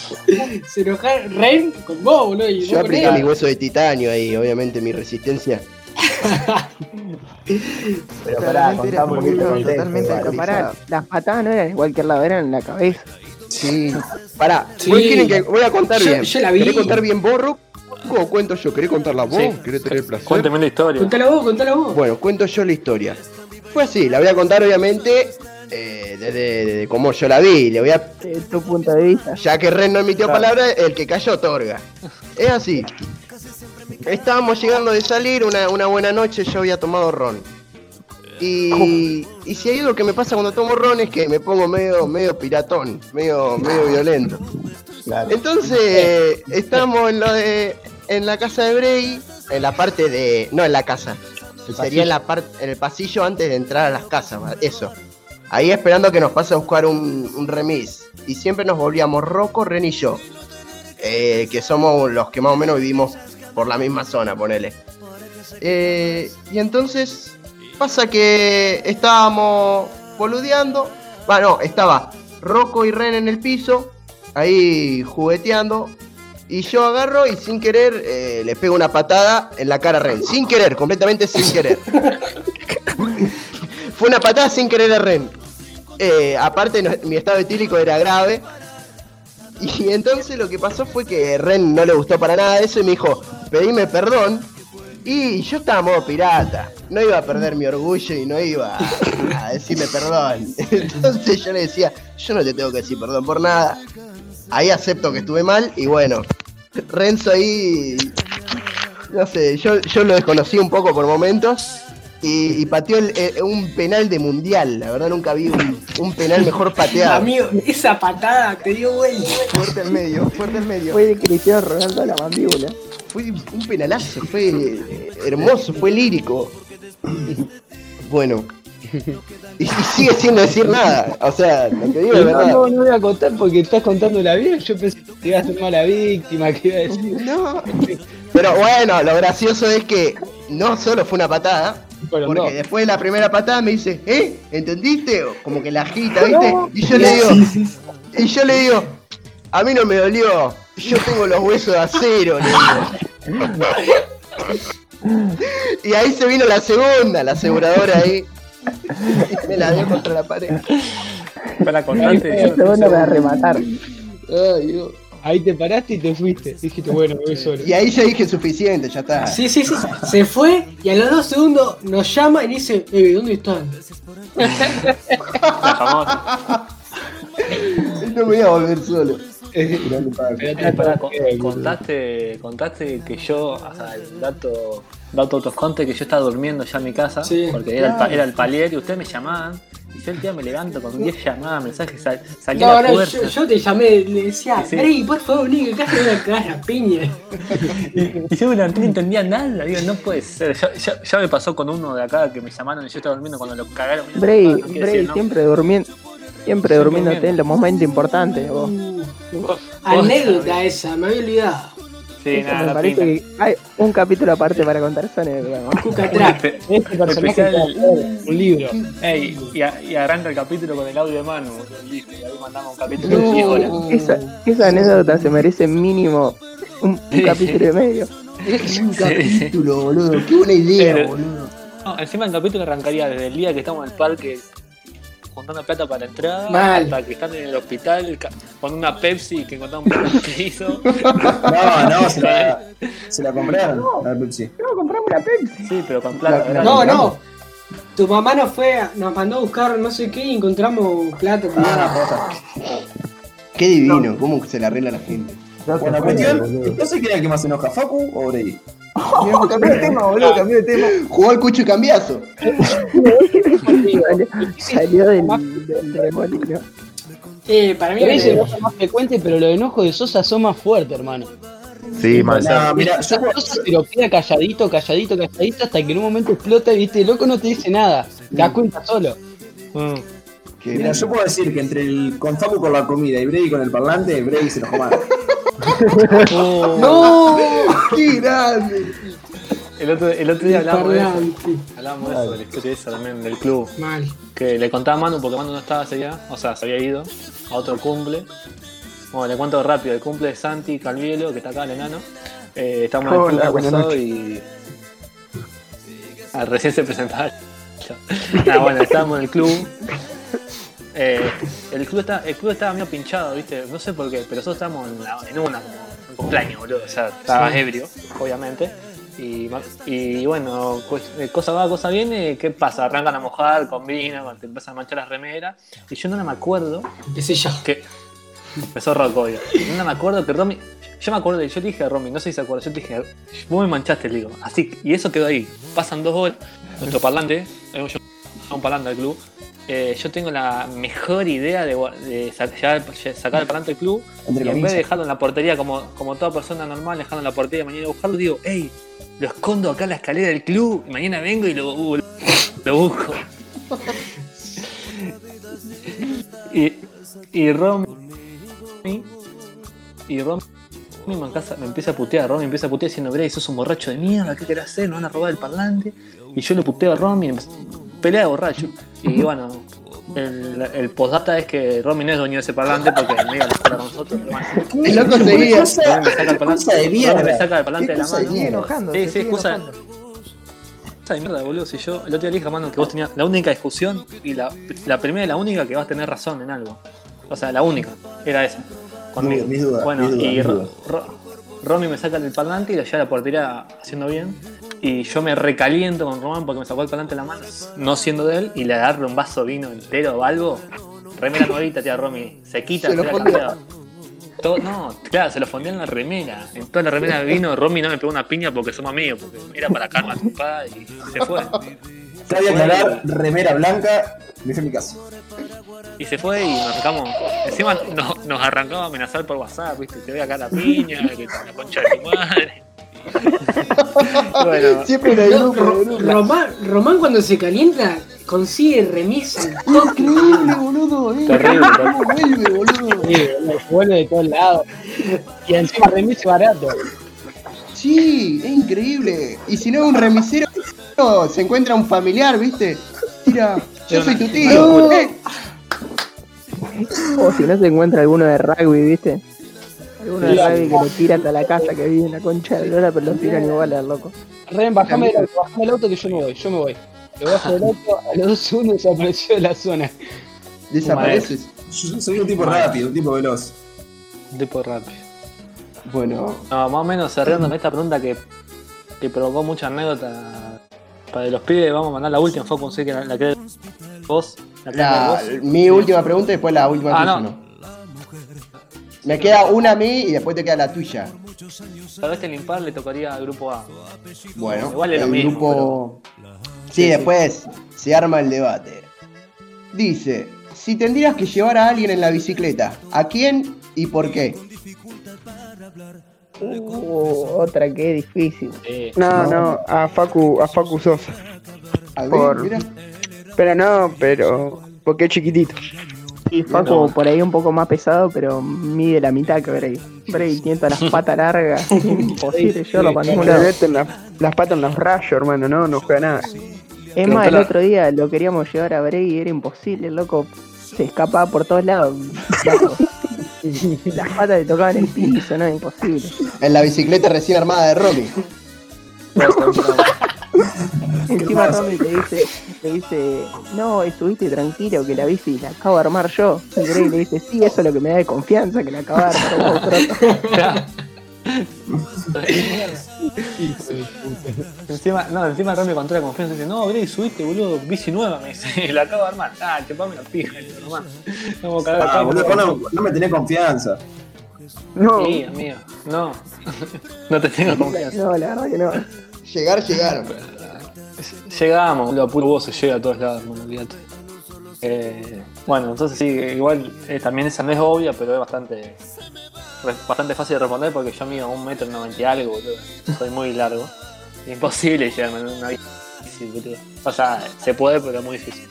Se enojaron Ren con vos, boludo. Y Yo apliqué mi hueso de titanio ahí, obviamente mi resistencia. *laughs* Pero pará, contá un poquito contexto, totalmente pará, las patadas no eran en cualquier lado, eran en la cabeza. Sí. Pará, Sí. ¿vos quieren que voy a contar Yo- bien? yo la vi. ¿Querés contar bien borro? ¿O cuento yo? ¿Querés contarla vos? Sí. ¿Querés tener el placer? Cuénteme la historia. Contala vos, contala vos. Bueno, cuento yo la historia. Fue así, la voy a contar obviamente eh, desde, desde cómo yo la vi. Le voy a, tu punto de vista. ya que Ren no emitió Claro. palabra, el que cayó otorga. Es así. Estábamos llegando de salir, una, una buena noche, yo había tomado ron. Y, y si hay algo que me pasa cuando tomo ron es que me pongo medio, medio piratón, medio, medio violento. Entonces, estamos en lo de. en la casa de Bray, en la parte de. no en la casa. Sería en la parte. el pasillo antes de entrar a las casas, eso. Ahí esperando que nos pase a buscar un, un remis. Y siempre nos volvíamos Rocco, Ren y yo. Eh, que somos los que más o menos vivimos por la misma zona, ponele. Eh, y entonces pasa que estábamos boludeando. Bueno, estaba Rocco y Ren en el piso, ahí jugueteando. Y yo agarro y sin querer eh, le pego una patada en la cara a Ren. Sin querer, completamente sin querer. *laughs* Fue una patada sin querer a Ren. Eh, aparte, no- mi estado etílico era grave. Y entonces lo que pasó fue que Ren no le gustó para nada eso y me dijo, pedime perdón. Y yo estaba modo pirata. No iba a perder mi orgullo y no iba a, a decirle perdón. *laughs* Entonces yo le decía, yo no te tengo que decir perdón por nada. Ahí acepto que estuve mal y bueno, Renzo ahí, no sé, yo, yo lo desconocí un poco por momentos y, y pateó el- eh, un penal de mundial. La verdad nunca vi un, un penal mejor pateado. Amigo, esa patada te dio vuelta. Fuerte al medio, fuerte al medio. Fue de Cristiano Ronaldo a la mandíbula. Fue un penalazo, fue eh, hermoso, fue lírico. Bueno. Y, sigue sin decir nada. O sea, lo que digo es verdad. no, no voy a contar porque estás contando la vida. Yo pensé que ibas a ser mala víctima, que iba a decir. No. Pero bueno, lo gracioso es que no solo fue una patada, porque después de la primera patada me dice, ¿eh? ¿Entendiste? Como que la agita, ¿viste? Y yo le digo, y yo le digo, a mí no me dolió, yo tengo los huesos de acero, le digo. *laughs* Y ahí se vino la segunda, la aseguradora ahí. Y *laughs* me la dio contra la pared. Para contarte. Este bueno para rematar. Ay, Dios. Ahí te paraste y te fuiste. Dijiste, bueno, voy solo. Y ahí ya dije suficiente, ya está. Sí, sí, sí. Se fue y a los dos segundos nos llama y dice, eh, ¿dónde están? La famosa. *laughs* No me voy a volver solo. Pero Eh, acordás con- que- contaste, contaste que yo, o sea, el dato, dato tosconte que yo estaba durmiendo ya en mi casa, Sí. porque era, el, pa- era el palier y ustedes me llamaban, y yo el día me levanto con 10 llamadas, mensajes, sal, salí a No, la no, yo, yo te llamé, le decía, Sí. Ey, por favor, que acá te voy a cagar a piña. *laughs* Y yo no entendía nada, digo, no puede ser. Ya, ya- ya me pasó con uno de acá que me llamaron y yo estaba durmiendo cuando lo cagaron. Bray, No decir Bray, el nombre. siempre durmiendo. Siempre durmiéndote durmiendo. en los momentos importantes, vos. Anécdota esa, me había olvidado. Sí, nada, me la parece pinta. que hay un capítulo aparte para contar Trap. espe- Este personaje especial- está un libro. Ey, y, a- y arranca el capítulo con el audio de Manu. listo, y ahí mandamos un capítulo de 10 horas. Esa, esa anécdota se merece mínimo un, un Sí, capítulo y medio. Un capítulo, boludo. Qué buena idea, Pero- boludo. No, encima el capítulo arrancaría desde el día que estamos en el parque juntando plata para la entrada Mal. hasta que están en el hospital con una Pepsi que encontramos por el piso. *laughs* No, no, se la, se la compraron, la Pepsi. No, compramos una Pepsi. Sí, pero con plata. No, no. Tu mamá nos fue, nos mandó a buscar no sé qué y encontramos plata. Ah, Qué divino, cómo se le arregla la gente. Bueno, cuestión, entonces quién era el que más se enoja, Facu o Brady? *laughs* Cambió de tema, *laughs* boludo, cambió de tema. Jugó al cucho y cambiazo. Salió, salió del, del remolino. Eh, para mí eh, enoja más frecuente, pero los enojos de Sosa son más fuertes, hermano. Sí, man. No, mira, yo, Sosa se lo queda calladito, calladito, calladito, hasta que en un momento explota y viste, el loco no te dice nada. Te das cuenta solo. Mm. Mira, yo puedo decir que entre el con Facu con la comida y Brady con el parlante, Brady se enojó más. *laughs* ¡No! Qué grande. El otro, el otro día hablamos de eso. Hablamos de eso, de la historia esa también del club. Mal. Que le contaba a Manu porque Manu no estaba día, o sea, se había ido a otro cumple. Bueno, le cuento rápido, el cumple de Santi Calvielo, que está acá el enano. Eh, estamos en el club pasado y. Ah, recién se presentaba. *laughs* Ah, bueno, estábamos en el club. Eh, el, club está, el club estaba medio pinchado, ¿viste? No sé por qué, pero nosotros estábamos en, la- en una, como en cumpleaños, boludo. O sea, estaba ebrio, obviamente. Y, bueno, eh, cosa va, cosa viene, ¿qué pasa? Arrancan a mojar con vino, te empiezan a manchar las remeras. Y yo no me acuerdo Empecé yo. que. Empezó obvio. No me acuerdo que Romy. Yo me acuerdo, yo dije a Romy, no sé si se acuerda, yo te dije, vos me manchaste, le digo. Así, y eso quedó ahí. Pasan dos horas. Nuestro parlante, hay un, un parlante del club. eh, yo tengo la mejor idea de, sacar el parlante del club Entre y en vez de dejarlo en la portería como, como toda persona normal, dejarlo en la portería y mañana buscarlo, digo, hey, lo escondo acá en la escalera del club y mañana vengo y lo, uh, lo busco. *laughs* y, y Romy y Romy me, encasa- me empieza a putear, Romy empieza a putear diciendo, Bray, sos un borracho de mierda, ¿qué querés hacer? Nos van a robar el parlante. Y yo le puteo a Romy, y pelea de borracho. Y bueno, el, el postdata es que Romy no es dueño de ese parlante porque me iba a estar con nosotros. pero bueno. El loco seguía. Romy me saca el parlante, cosa de mierda. Me saca el parlante ¿Qué de la mano. Enojando. Sí, sí, excusa. de mierda, boludo. Si yo el otro día le dije, mano, que vos tenías la única discusión y la, la primera y la única que vas a tener razón en algo. O sea, la única era esa. Conmigo. Mis dudas, bueno, mis dudas, y Romy me saca el parlante y lo lleva a la portería haciendo bien. Y yo me recaliento con Román porque me sacó el parlante de la mano, no siendo de él, y le agarro un vaso de vino entero o algo. Remera nuevita, tía Romy. Se quita, Se la fondeó. cambiaba. Todo- no, claro, se lo fondeó en la remera. En toda la remera de vino, Romy no me pegó una piña porque somos amigos, porque era para calmar a tu papá y se fue. Cabe aclarar, remera blanca, me hice mi caso. Y se fue y nos arrancamos. Encima nos, nos arrancaba a amenazar por WhatsApp, viste, te voy a caer la piña, que la concha de tu madre. *laughs* bueno, Siempre en el grupo, en el grupo. Román, Román cuando se calienta consigue remisa. Increíble, boludo. eh. Terrible, ¿Cómo vuelve, boludo? Sí, boludo, se vuelve de todos lados. Y encima remis barato. Sí, es increíble. Y si no es un remisero, se encuentra un familiar, ¿viste? Tira, yo soy tu tío. Eh, O si no se encuentra alguno de rugby, ¿viste? Alguno de que lo tira hasta la casa que vive en la concha de lora, pero lo tiran igual al loco. Ren, bajame el auto, bajame el auto que yo me voy, yo me voy. Le bajo del auto, a los dos segundos desapareció de la zona. Desapareces. Yo soy un tipo rápido, un tipo veloz. un tipo rápido. Bueno, No, más o menos cerrándome esta pregunta que, que provocó mucha anécdota para los pibes, vamos a mandar la última, fue conseguir que la, la que vos. La, la, vos. mi última pregunta y después la última Ah, tuya, no. ¿no? Me queda una a mí y después te queda la tuya. Tal vez el impar le tocaría al grupo A. Bueno, Igual es lo el mismo, grupo. Sí, Sí, después se arma el debate. Dice: Si tendrías que llevar a alguien en la bicicleta, ¿a quién y por qué? Uh, otra que es difícil. Eh, No, no, a Facu, a Facu Sosa. ¿A ver, Por- mira? Pero no, pero. Porque es chiquitito. Y Facu No. por ahí un poco más pesado, pero mide la mitad que Bray. Bray tiene todas las patas largas, *laughs* imposible ningún Le lado. meten las, las patas en los rayos, hermano, no, no juega nada. Es más, el otro día lo queríamos llevar a Bray y era imposible, el loco se escapaba por todos lados. Las patas le tocaban el piso, no, imposible. En la bicicleta recién armada de Romy. *laughs* *laughs* Encima Romy le dice, le dice, no, estuviste tranquilo que la bici la acabo de armar yo. Y le dice, sí, eso es lo que me da de confianza que la acabo de armar vos, *laughs* pronto". *laughs* encima, no, encima Romy con toda la confianza dice, no, Grey, subiste, boludo, bici nueva, me dice, la acabo de armar. Ah, chupame la pija, cagar Ah, boludo, no, no me tenés confianza. No, Sí, amigo, no. no te tengo confianza. No, la verdad que no. Llegar, llegaron. Llegamos, boludo, a puro vos se llega a todos lados, hermano, olvídate. Eh, bueno, entonces sí, igual eh, también esa no es obvia, pero es bastante re- bastante fácil de responder porque yo mido un metro noventa y algo, boludo. Soy muy largo. Imposible llegarme en una bici, boludo. O sea, se puede, pero es muy difícil.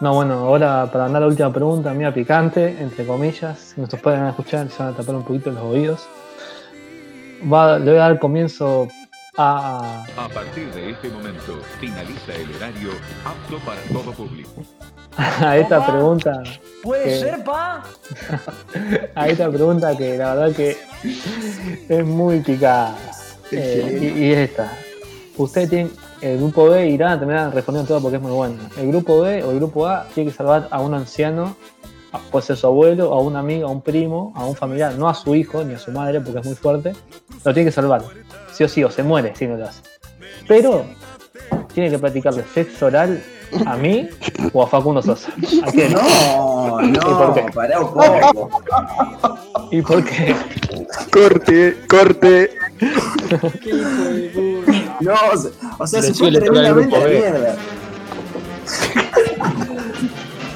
No, bueno, ahora para andar la última pregunta, mía picante, entre comillas, si nos pueden escuchar, se van a tapar un poquito los oídos. Va, le voy a dar comienzo a, A partir de este momento, finaliza el horario apto para todo público. *laughs* a esta pregunta. Puede que- ser, pa. *laughs* a esta pregunta que la verdad que es muy picada. Eh, y, y es esta. Ustedes tienen el grupo B irán a terminar respondiendo todo porque es muy bueno. El grupo B o el grupo A tiene que salvar a un anciano, a- puede ser su abuelo, a un amigo, a un primo, a un familiar, no a su hijo ni a su madre porque es muy fuerte. Lo tiene que salvar. Sí o sí, o se muere si no lo hace. Pero tiene que practicarle sexo oral a mí o a Facundo Sosa. ¿A quién? No, ¿Y por qué? no, pará un poco. ¿Y por qué? Corte, corte. Qué hijo de puta. No, o sea, se fue tremendamente a mierda.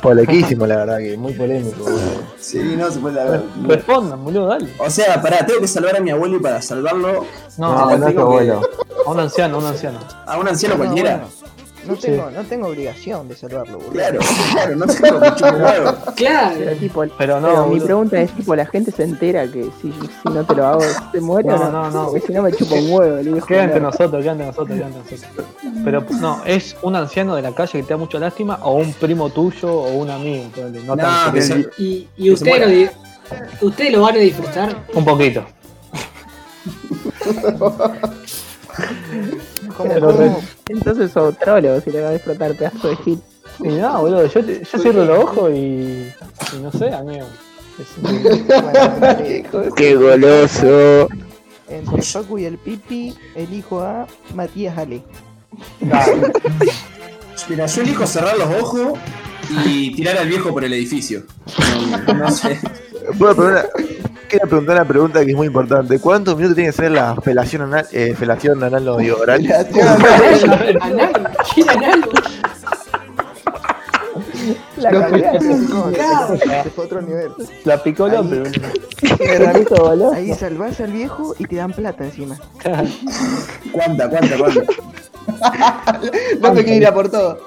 Polequísimo, la verdad, que muy polémico. boludo. Sí, no se puede la Respondan, boludo, dale. O sea, pará, tengo que salvar a mi abuelo y para salvarlo No, No, a, no es tu tengo que- abuelo. un anciano, a un anciano. a un anciano No, cualquiera. bueno, no, tengo, no tengo obligación de salvarlo, boludo. Claro, claro, no tengo un huevo. *laughs* Claro. Pero, tipo, Pero no, pero mi pregunta es, tipo, ¿la gente se entera que si, si no te lo hago, se muere No, o no? no, si no me chupa un huevo, el hijo. Queda entre no. nosotros, queda entre nosotros, queda entre nosotros. Pero no, es un anciano de la calle que te da mucha lástima o un primo tuyo o un amigo. No, No, que se- Y, y ustedes, lo, ustedes lo van a disfrutar. Un poquito. *laughs* *laughs* ¿Cómo, Pero cómo? Entonces sos trolo si le vas a disfrutar pedazo de hit. Y no, boludo, yo, te- yo cierro los ojos y, y no sé, amigo. Es- Bueno, *laughs* Qué goloso. entre Facu y el Pipi, elijo a Matías Ale. Mira, yo elijo cerrar los ojos y tirar al viejo por el edificio. No, no sé. Puedo preguntar- quiero preguntar una pregunta que es muy importante. ¿Cuántos minutos tiene que ser la felación anal, eh, felación anal no digo, oral? Anal, ¿quién anal? La fue a otro nivel. La picó Ahí. *laughs* Boludo. Ahí salvás al viejo y te dan plata encima. *laughs* ¿Cuánta, cuánta, cuánta? *laughs* No me quiero ir a por todo.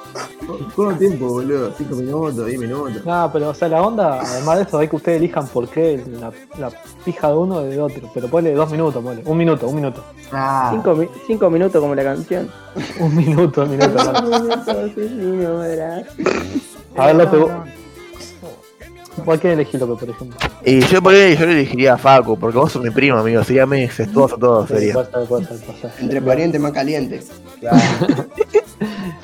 ¿Cuánto tiempo, boludo? ¿5 minutos? ¿10 minutos? No, pero o sea, la onda, además de eso, hay que ustedes elijan por qué la, la pija de uno o de otro. Pero ponle dos minutos, ponle. Un minuto, un minuto. Ah, Cinco, mi- cinco minutos como la canción. Un minuto, un minuto. *laughs* claro. Minutos, sí, sí, no me verás. A ver, López, no, vos- no. ¿Por qué elegí López, por ejemplo? Y yo por ahí yo le elegiría a Facu, porque vos sos mi primo, amigo. Sería muy incestuoso todo, Sí, sería. Entre parientes más calientes. *laughs*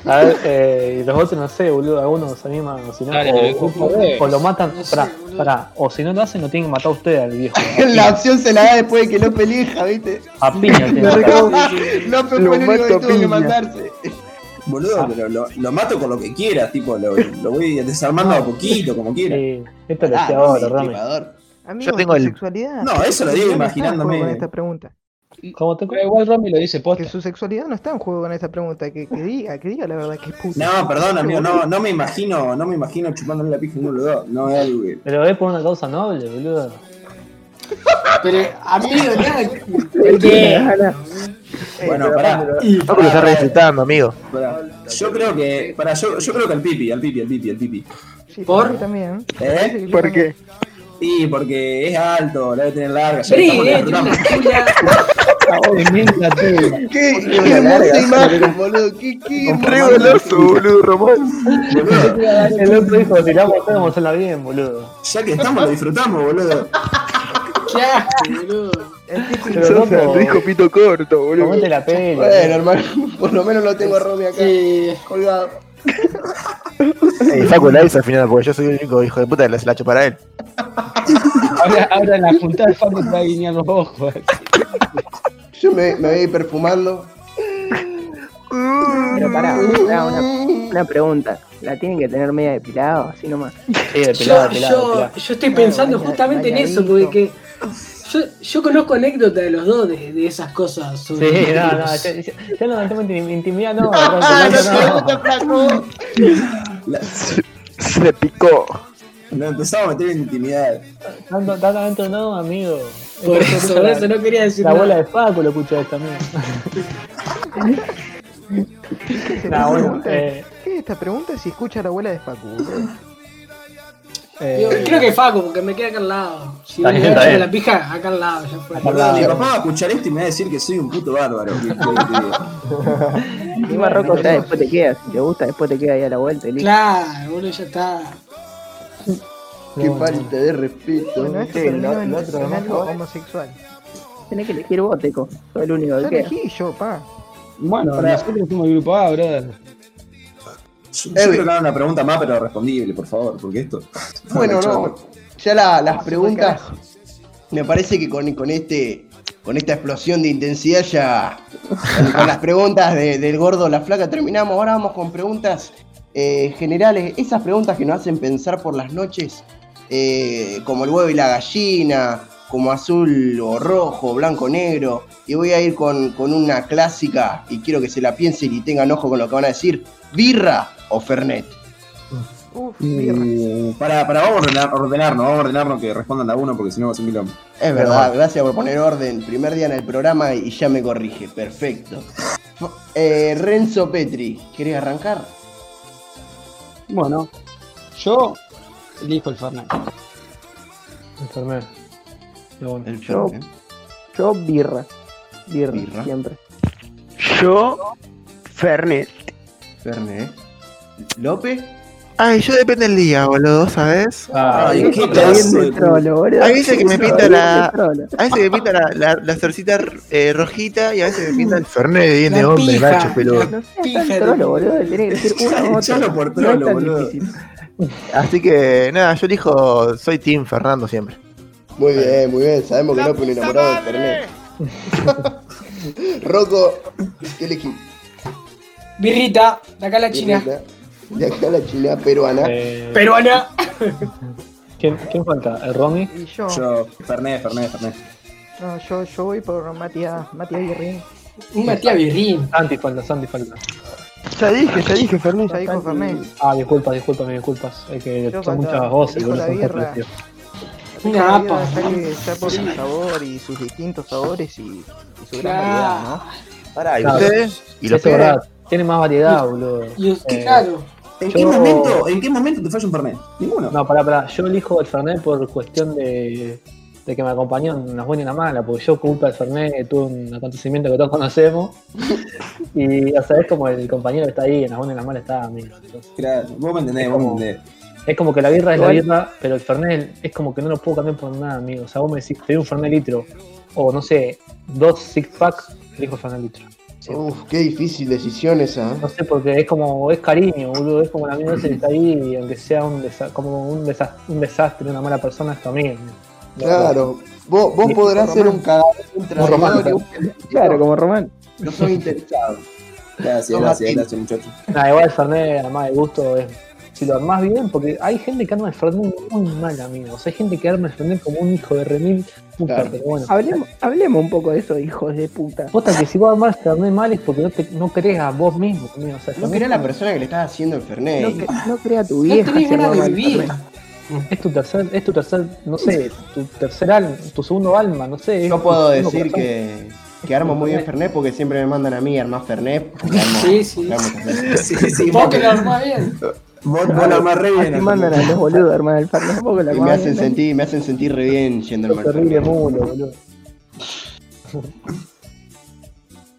A ver, eh, y los otros no sé, boludo, algunos se animan, o si no, Dale, o, grupo B. o lo matan, No sé, pará, pará, o si no lo hacen, lo tienen que matar a ustedes al viejo. *laughs* La opción se la da después de que López elija, ¿viste? A piña *laughs* matar. López fue el único que tuvo que piña. Boludo, pero lo, lo mato con lo que quiera, tipo, lo, lo voy desarmando a poquito, como quiera. Sí, esto lo Ah, decía no, ahora, mi Rami. Amigo, tengo el- sexualidad. No, eso lo digo en imaginándome. con esta pregunta. ¿Cómo te Pero igual Romy lo dice Que posta. su sexualidad no está en juego con esta pregunta. Que, que diga, que diga la verdad que es puta. No, perdón, amigo, no, no me imagino, no me imagino chupándole la pija de los dos. No es algo que. Pero es por una causa noble, boludo. Pero, amigo, nada. *laughs* El que ¿Qué? Gana. Bueno, pará. Facu lo está re disfrutando, amigo. pará. Yo creo que. Pará, yo, yo creo que al pipi, al pipi, al pipi, al pipi. Sí, ¿Por? también. ¿Eh? ¿Por qué? Sí, porque es alto, la debe tener larga. Ya Sí, eh. *laughs* Qué, qué hermosa imagen, boludo. Qué, qué Re goloso, boludo, Román. Boludo, El otro dijo, si la vamos a hacerla bien, boludo. ya que estamos, lo disfrutamos, boludo. Qué asco, El Dijo pito corto, boludo. comete la peli. Bueno, hermano, por lo menos lo tengo a Romy acá Eh, colgado. La hizo al final, porque yo soy el único hijo de puta que se la ha hecho para él. Ahora, ahora en la juntada Facu te va a guiñar los ojos. Yo me, me voy a ir perfumando. Pero pará, una, una, una pregunta. ¿La tienen que tener media depilada así nomás? Sí, de yo, pelado, de pelado, de yo, yo estoy pensando justamente en eso, porque que yo, yo conozco anécdotas de los dos de, de esas cosas. sobre Sí, no, no, ya, ya- no intim- intimidad, no, no, no no. Se le picó. Nos empezamos a meter en intimidad. Tanto, tanto adentro no, amigo. Por eso, por la- eso no quería decir La abuela de Facu lo escucha esto, amigo. ¿Qué es esta bueno, pregunta? eh, ¿Qué es esta pregunta si escucha a la abuela de Facu? Eh, creo que Facu, porque me queda acá al lado. Si Está me bien, está la pija, acá al lado, ya fue. Mi papá va a escuchar esto y me va a decir que soy un puto bárbaro. Y Marroco ya después te queda, si te gusta, después te queda ahí a la vuelta y. Claro, boludo, ya está. Qué falta de respeto. Bueno, terminó lo- en, lo otro ¿no? homosexual. Tenés que elegir vos, Teco. Soy el único que queda. elegí yo, pa. Bueno, nosotros somos el grupo A, brother. Yo, que una pregunta más, pero respondible, por favor, porque esto. *laughs* Bueno, no. Ya la- las preguntas. Me parece que con, con este. Con esta explosión de intensidad ya. Con, con las preguntas de- del gordo la flaca terminamos. Ahora vamos con preguntas eh, generales. Esas preguntas que nos hacen pensar por las noches. eh, como el huevo y la gallina. Como azul o rojo, blanco o negro. Y voy a ir con, con una clásica. Y quiero que se la piensen y tengan ojo con lo que van a decir. ¿Birra o Fernet? Uh, para, para, vamos a ordenar- ordenarnos, vamos a ordenarnos que respondan a uno porque si no va a ser un quilombo. Es verdad, gracias por poner orden. Primer día en el programa y ya me corrige. Perfecto. Eh, Renzo Petri, ¿querés arrancar? Bueno, yo elijo el Fernet. El Yo, Fernet. yo birra. birra. Birra. siempre. Yo, Fernet. Fernet. ¿Lope? Ay, yo depende del día, boludo, ¿sabes? Ay, qué pedazo de de trolo, boludo. Hay veces que me pinta la-. A veces me pinta la, la, la cercita eh, rojita y a veces me pinta el Fernet de bien de hombre, pija, macho, peludo. No seas tan trolo, boludo. Tenés que decir una *laughs* otra. Echalo por No trolo, tan boludo. difícil. Así que, nada, yo elijo, soy Team Fernando siempre. Muy bien, muy bien. Sabemos que Lope es un enamorado del Fernet. *laughs* Rocco, ¿qué elegí? Birrita, de acá a la China. De acá la China peruana. Eh, Peruana. ¿quién, ¿Quién falta? ¿El Romy? Y yo, Yo, Fernet, Fernet, Fernet. no, yo, yo voy por Matías, Matías Guerrín. Un Matías Birrín. Santi falta, Santi falta. Ya dije, ya dije, Fernet. Ya dijo Fernet. Ah, disculpa, disculpa, mis disculpas. Es que Yo son falta- muchas voces, elijo Una apa. que, ya por su sabor y sus distintos sabores y, y su gran Claro. variedad, ¿no? Pará, ¿y Claro. ustedes? ¿Y los Eso es pibes? verdad. Tiene más variedad, boludo. Y es que Eh, claro. ¿En Yo- qué momento, en qué momento te falla un Fernet? Ninguno. No, pará, pará. Yo elijo el Fernet por cuestión de, de que me acompañó en las buenas y en las malas, porque yo culpa del Fernet tuve un acontecimiento que todos *laughs* conocemos. Y, o sea, es como el compañero que está ahí, en las buenas y en las malas está, amigo. Entonces, Claro, vos me entendés, vos me entendés. Es como que la birra es la birra, pero el Fernet es como que no lo puedo cambiar por nada, amigo. O sea, vos me decís, te doy un Fernet litro, o no sé, dos six pack, elijo el Fernet litro. Sí. Uf, qué difícil decisión esa. ¿eh? No sé, porque es como, es cariño, boludo, es como el amigo ese que está ahí, y aunque sea un, desa- como un, desa- un desastre, una mala persona, es tu amigo. Claro. Vos, vos podrás ser un cagador, un traidor un- Claro, como Román. No soy interesado. Gracias, gracias, gracias, muchachos. Nada, igual el Fernet, además de gusto, es, si lo armás bien, porque hay gente que arma el Fernet muy mal, amigo. O sea, hay gente que arma el Fernet como un hijo de remil puta, Claro. pero bueno. Hablemos, hablemos un poco de eso, hijos de puta. Posta que si vos armás el Fernet mal es porque no, te, no crees a vos mismo, amigo. O sea, No querés a la persona que le estás haciendo el Fernet. No, cre- no crea tu No vieja. tenés ser ganas de vivir. Es tu tercer, es tu tercer, no sé, tu tercer alma, tu segundo alma, no sé. Yo puedo decir corazón. que, que armo muy bien Fernet porque siempre me mandan a mí a armar Fernet. armo- Sí, sí. armo Fernet. Sí, sí, Vos vos, que lo armás bien. Vos, vos lo armás re bien. Mandan a los *laughs* boludos, hermano del Fernet. Vos que la Y me hacen sentir, me hacen sentir re bien yendo al Sos terrible mulo, boludo. *laughs*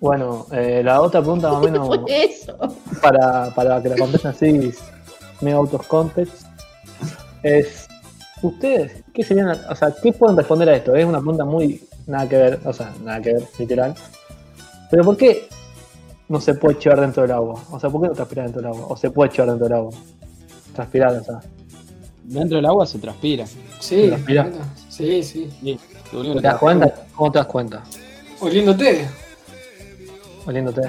Bueno, eh, la otra pregunta más o menos para, para que la contesten así, medio out of context, es ¿ustedes qué serían, o sea, qué pueden responder a esto? Es una pregunta muy nada que ver, o sea, nada que ver, literal. Pero ¿por qué no se puede echar dentro del agua? O sea, ¿por qué no transpirar dentro del agua? O se puede echar dentro del agua. Transpirar, o sea. Dentro del agua se transpira. Sí, Transpira. sí, sí. Sí, ¿Te das cuenta? ¿Cómo te das cuenta? Oliéndote. Oliéndote.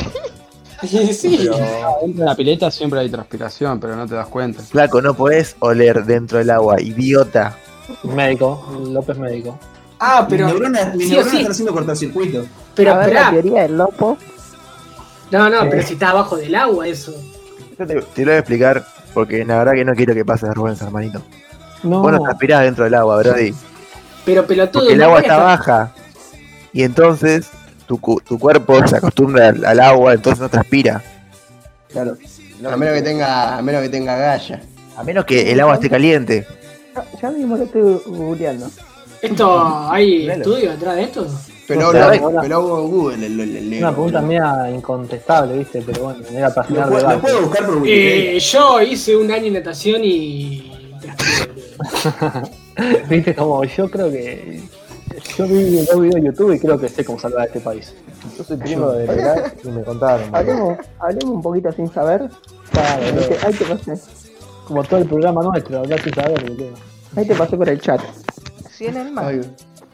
Sí, sí. Pero dentro de la pileta siempre hay transpiración, pero no te das cuenta. Flaco, no podés oler dentro del agua, idiota. Médico, López médico. Ah, pero. sí o neuronas sí. están haciendo cortocircuito. Pero a ver la teoría del lopo. No, no, Sí. pero si está abajo del agua, eso. Yo te, te lo voy a explicar porque la verdad que no quiero que pase vergüenza, hermanito. No, Vos no transpirás dentro del agua, Brody. Pero pelotudo. Porque el agua está baja. Y entonces tu, tu cuerpo se acostumbra al, al agua, entonces no transpira. Claro. A menos que tenga, a menos que tenga galla. A menos que el agua esté caliente. Ya, ya mismo lo estoy googleando. ¿Esto hay estudio detrás de esto? Pero No, lo, pero- pero hago Google el, el, el Una pregunta mía incontestable, ¿viste? Pero bueno, era para Lo, puedo- lo puedo buscar por Wikipedia. Eh, yo hice un año de natación y. *laughs* ¿Viste? Como yo creo que. Yo vi dos videos de YouTube y creo que sé cómo salvar a este país. Yo soy primo de Legal y me contaron. Hablemos, hablemos un poquito sin saber. Claro, Ahí boludo. te, ahí te pasé. Como todo el programa nuestro, hablar sin saber. Ahí te pasé por el chat. Si en el mar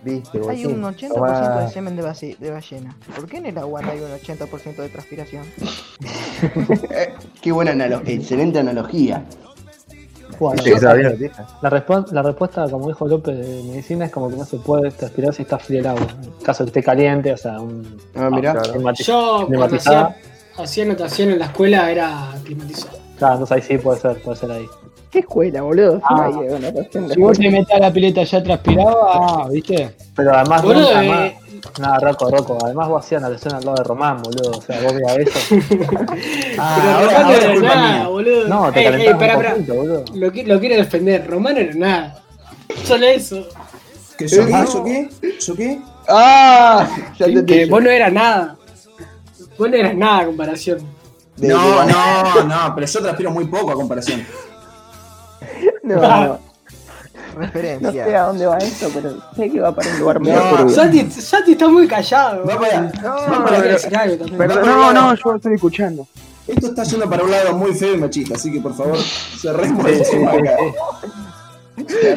Viste, hay un 80% Tomá. de semen de, base- de ballena, ¿por qué en el agua no hay un 80% de transpiración? *laughs* Qué buena analogía, excelente analogía. Bueno, la la, respu- la respuesta, como dijo López de medicina, es como que no se puede transpirar si está frío el agua. En caso de que esté caliente, o sea, un. Ah, mirá. climati- Yo cuando hacía, hacía natación en la escuela era climatizado. Claro, entonces ahí sí puede ser, puede ser ahí. ¿Qué escuela, boludo? Ah. Eh, Si vos te a la pileta ya transpiraba, ah, ¿viste? Pero además, Boludo, vos- eh, además nada, Rocco, Rocco. Además, vos hacías natación al lado de Román, boludo. O sea, vos veías eso. *laughs* Ah, Pero ahora, Román ahora no era nada, mía. boludo. No, te Ey, ey, calentabas pará, un poquito, boludo. Lo, lo quiero defender. Román no era nada. Solo eso. ¿Que yo qué? ¿Yo qué? ¿Yo qué? ¡Ah! Ya te Que vos no eras nada. Vos no eras nada a comparación. De- No, de- no, no, pero yo transpiro muy poco a comparación. No, *laughs* no, no Referencia. sé a dónde va esto, pero sé que va para un lugar muy No. Santi, Santi está muy callado. Va para allá. No, Va para decir algo también. Perdón, no, no, yo estoy escuchando. Esto está yendo para un lado muy feo y machista, así que por favor, cerremos el tema acá.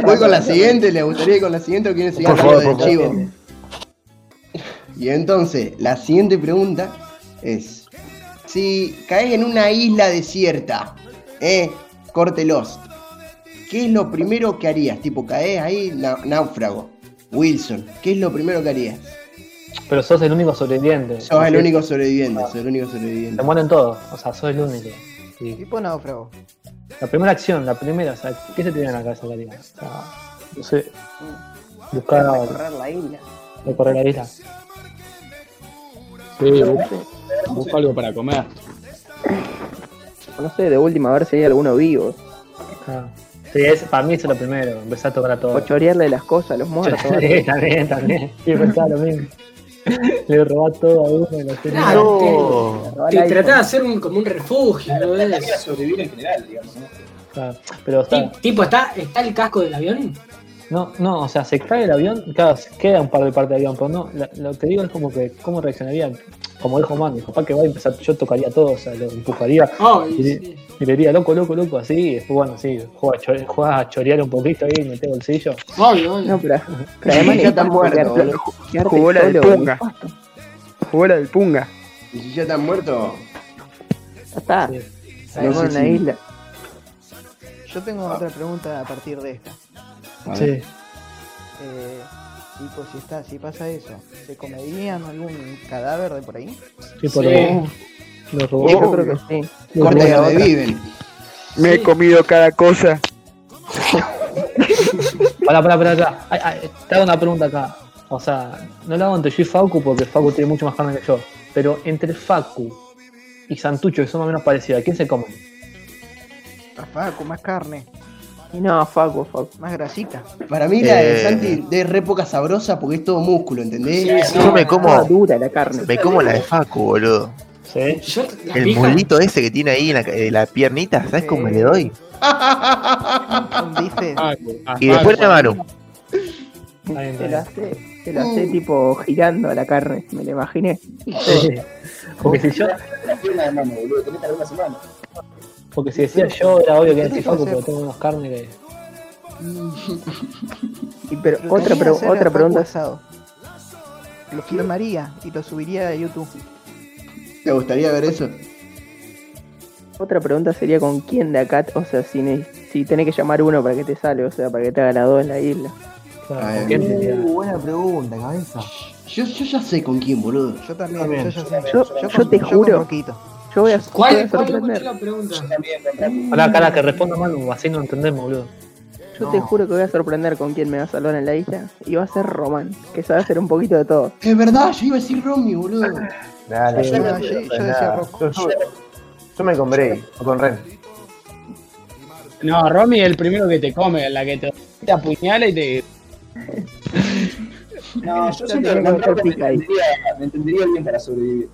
Voy con la siguiente, ¿le gustaría ir con la siguiente o quieren seguir Por hablando favor, del por favor. chivo? Y entonces, la siguiente pregunta es: Si caes en una isla desierta, eh, corte Lost, ¿qué es lo primero que harías? Tipo, caes ahí, na- náufrago. Wilson, ¿qué es lo primero que harías? Pero sos el único sobreviviente. Sos el único sobreviviente, sos el único sobreviviente. mueren todos, o sea, sos el único. Sí. Tipo náufrago. La primera acción, la primera, o sea, ¿qué se te viene a la cabeza, Katia? O sea, no sé. Buscar Recorrer la isla. recorrer la isla. Sí, busco, busco algo para comer. No sé, de última, a ver si hay alguno vivo. Ah. Sí, es, para mí eso es lo primero, empezar a tocar a O todos. chorearle las cosas a los muertos. Sí, *laughs* también, también. Sí, pensaba lo mismo. Le robás todo a uno y lo tenés. Claro, Robar te, tratás de hacer un, como un refugio, ¿no Para ves? sobrevivir en general, digamos. ¿no? Claro, Pero está, Ti- Tipo, ¿está, ¿está el casco del avión? No, no, o sea, se cae el avión, claro, se queda un par de partes del avión, pero no, la- lo que digo es como que, ¿cómo reaccionaría? Como dijo Man, dijo, papá que va a empezar, yo tocaría todo, o sea, lo empujaría Oh, y, y- le- y le diría, loco, loco, loco, así, y después, bueno, sí, juega, a chore- juega a chorear un poquito ahí, meter bolsillo. obvio, obvio. No, pero, *laughs* pero además Ya están *laughs* muertos, boludo. Jugó la del Punga. Jugó la del Punga. Y si ya están muertos, Ya está. Sí. Salimos sí, en una sí. isla. Yo tengo otra pregunta a partir de esta. Sí. Eh, tipo, si está, si pasa eso, ¿se comerían algún cadáver de por ahí? Sí, por Sí. lo, lo robó. Yo creo que sí. corte la otra. reviven. Me he comido cada cosa. *laughs* Pará, pará, pará, pará. Ay, ay, te hago una pregunta acá. O sea, no lo hago entre yo y Facu porque Facu tiene mucho más carne que yo. Pero entre Facu y Santucho, que son más o menos parecidas, ¿quién se come? Rafa, con más carne, no, Facu, Facu. más grasita. Para mí la de Eh. Santi de re poca sabrosa porque es todo músculo, ¿entendés? Sí, sí. Yo me como, dura la carne. me como la de Facu, boludo. ¿Sí? Yo, la El pija- mulito ese que tiene ahí en la, en la piernita, ¿sabes cómo le doy? Bife. Ah, ah, Y después ah, la mano. Se hace, se lo hace tipo girando a la carne, me lo imaginé. Porque si yo, Porque si decía yo era obvio que te Facu, pero tengo unos carnes que. *laughs* Y pero otra, pre- otra pregunta. Asado. Lo filmaría y lo subiría a YouTube. ¿Te gustaría ver eso? Otra pregunta sería con quién de acá, o sea, si, si tenés que llamar uno para que te sale, o sea, para que te haga la dos en la isla. Claro, Ay, ¿con quién sería? buena pregunta, cabeza. Yo, yo ya sé con quién, boludo. Yo también, También, yo ya sé. Yo- yo con- te juro. Yo voy a, voy ¿Cuál, a cuál escuché sorprender. la pregunta? También, también. Pará, cara, que responda Manu, así no entendemos, boludo. Yo te juro que voy a sorprender con quién me va a salvar en la isla. Y va a ser Román, que sabe hacer un poquito de todo. Es verdad, yo iba a decir Romy, boludo. *laughs* Dale, yo, no, yo- yo decía Rocco. yo, yo me con Bray, o con Ren. No, Romy es el primero que te come, la que te, te apuñala y te. *laughs* No, yo siento que me entendería, me entendería bien para sobrevivir.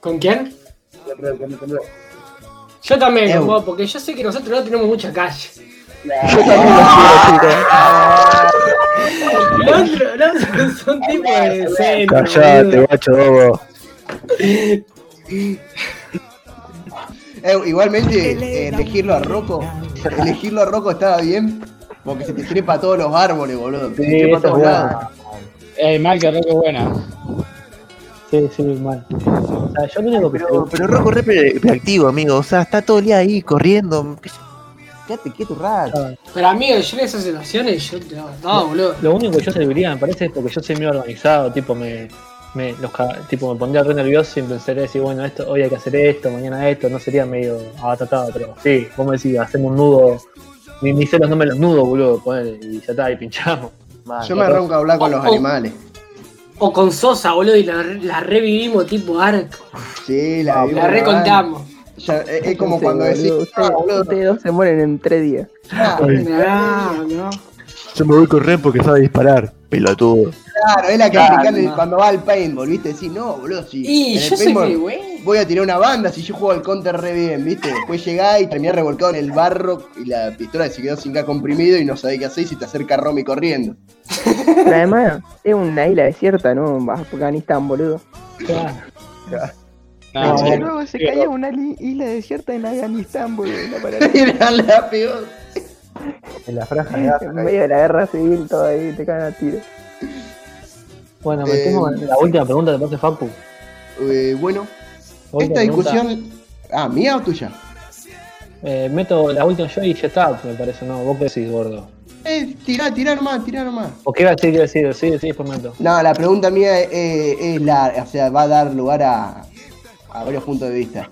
¿Con quién? Yo también, Eu. como, porque yo sé que nosotros no tenemos mucha calle. Yo *laughs* también lo quiero, chicos. Los otros, son tipos de centro. Callate, guacho, bobo. Eh, igualmente, eh, elegirlo a Rocco, elegirlo a Rocco estaba bien, porque se te trepa a todos los árboles, boludo. Se te Sí, trepa a todos lados. buena. Eh, mal que Roque es buena. Sí, sí, mal. O sea, yo lo único que Pero, pero Rocco re reactivo, amigo. O sea, está todo el día ahí corriendo. Quédate quieto un rato. Pero amigo, yo en esas situaciones, yo no, no, boludo. Lo único que yo serviría, me parece, es porque yo soy muy organizado, tipo me, me, los, tipo, me pondría re nervioso y pensaría decir, bueno, esto, hoy hay que hacer esto, mañana esto, no sería medio abatatado, pero sí, vos me decís, hacemos un nudo, ni, ni sé los nombres de los nudos, boludo, ponele, y ya está, y pinchamos. Yo me arranco a hablar con los Oh, oh. animales. O con Sosa, boludo, y la, la revivimos tipo arco. Sí, la, La vimos grabar. recontamos. Ya, es, es como cuando decís, ustedes, ah, boludo, ustedes dos se mueren en tres días. ah, No, no. Yo me voy con Ren porque sabe disparar. Pelotudo. claro, es la que Claro, no. cuando va al paintball, ¿viste? Decís, no, boludo, si Y en el yo soy muy bueno. voy a tirar una banda si yo juego al counter re bien, ¿viste? Después llegás y terminás revolcado en el barro y la pistola se quedó sin K comprimido y no sabés qué hacer y se te acerca Romy corriendo. Pero además, es una isla desierta, ¿no? Afganistán, boludo. No, y sí. luego se caía en una isla desierta en Afganistán, boludo. *laughs* Era la peor. En la franja de Gaza. en medio de la guerra civil, todo ahí, te caen a tiro. Bueno, Eh, metemos en la última pregunta de parte Facu. Eh, bueno, esta pregunta. discusión. Ah, ¿mía o tuya? Eh, meto la última yo y ya está, me parece, ¿no? ¿Vos qué decís, gordo? Eh, tirá, tirá nomás, tirá nomás. ¿O qué iba a decir, qué iba a decir? Sí, sí, después meto. No, la pregunta mía es, eh, es la, o sea, va a dar lugar a, a varios puntos de vista.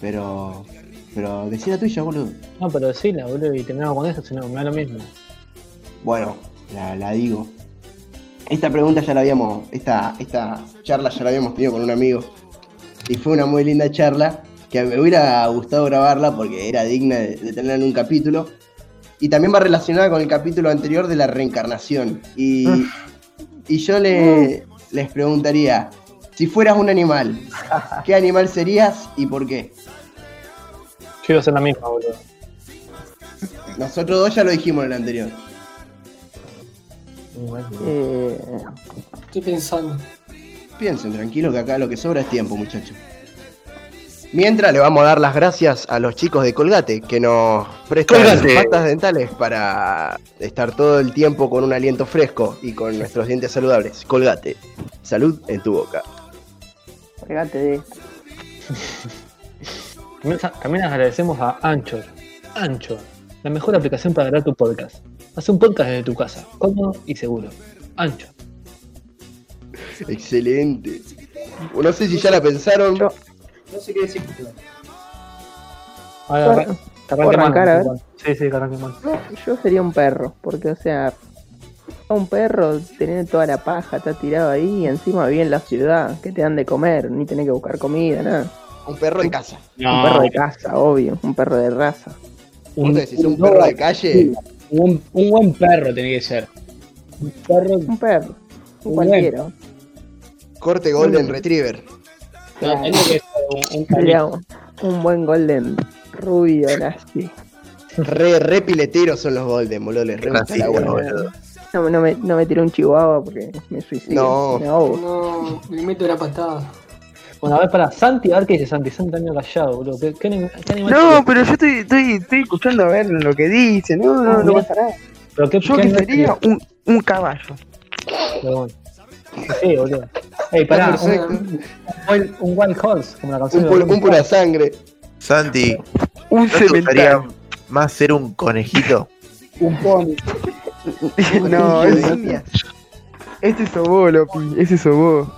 Pero, pero decir la tuya, boludo. No, pero decila, boludo, y terminamos con eso, si no, me da lo mismo. Bueno, la, la digo. Esta pregunta ya la habíamos, esta, esta charla ya la habíamos tenido con un amigo. Y fue una muy linda charla que me hubiera gustado grabarla porque era digna de, de tenerla en un capítulo. Y también va relacionada con el capítulo anterior de la reencarnación. Y, y yo le, les preguntaría, si fueras un animal, ¿qué animal serías y por qué? Yo iba a ser la misma, boludo. Nosotros dos ya lo dijimos en el anterior. Eh, Estoy pensando. Piensen, tranquilo, que acá lo que sobra es tiempo, muchachos. Mientras le vamos a dar las gracias a los chicos de Colgate que nos prestan Colgate. patas dentales para estar todo el tiempo con un aliento fresco y con nuestros dientes saludables. Colgate, salud en tu boca. pegate de. *laughs* También, también agradecemos a Anchor. Anchor, la mejor aplicación para grabar tu podcast. Haz un podcast desde tu casa, cómodo y seguro. Anchor. Excelente. No sé si ya la pensaron. No sé qué decir. Ahora, Bueno, arran- que ¿puedo arranque mano, arrancar, a ver? Sí, sí, arranque. No, yo sería un perro, porque, o sea, un perro tener toda la paja, está tirado ahí y encima vive en la ciudad, que te dan de comer, ni tenés que buscar comida, nada. Un perro de casa. Un perro de casa, obvio, un perro de raza. ¿Vos decís un perro de calle? Un, un buen perro tiene que ser. Un perro. Un perro, un Un cualquiera. Corte Golden Retriever. No, tiene que ser un, un un, un buen golden rubio, así. Re, re pileteros son los Golden, boludo. Les re gusta el agua. No, no me, no me tiré un chihuahua porque me suicido. No. Me ahogo. No, me meto una patada. Bueno, a ver, para Santi, a ver qué dice Santi. Santi medio callado, boludo. ¿Qué, qué, qué animal No, sería? pero yo estoy, estoy, estoy escuchando a ver lo que dice. No, no, no pasa nada. ¿Pero qué, Yo qué que sería un, un caballo. Pero bueno. Sí, boludo. Ey, pará, un, un wild, un wild horse, como la canción Un, de un pura sangre. Santi, Un ¿no te gustaría cementerio. más ser un conejito? Un pony. *laughs* *laughs* No, es, ese sos vos, Lopi. Ese sos vos.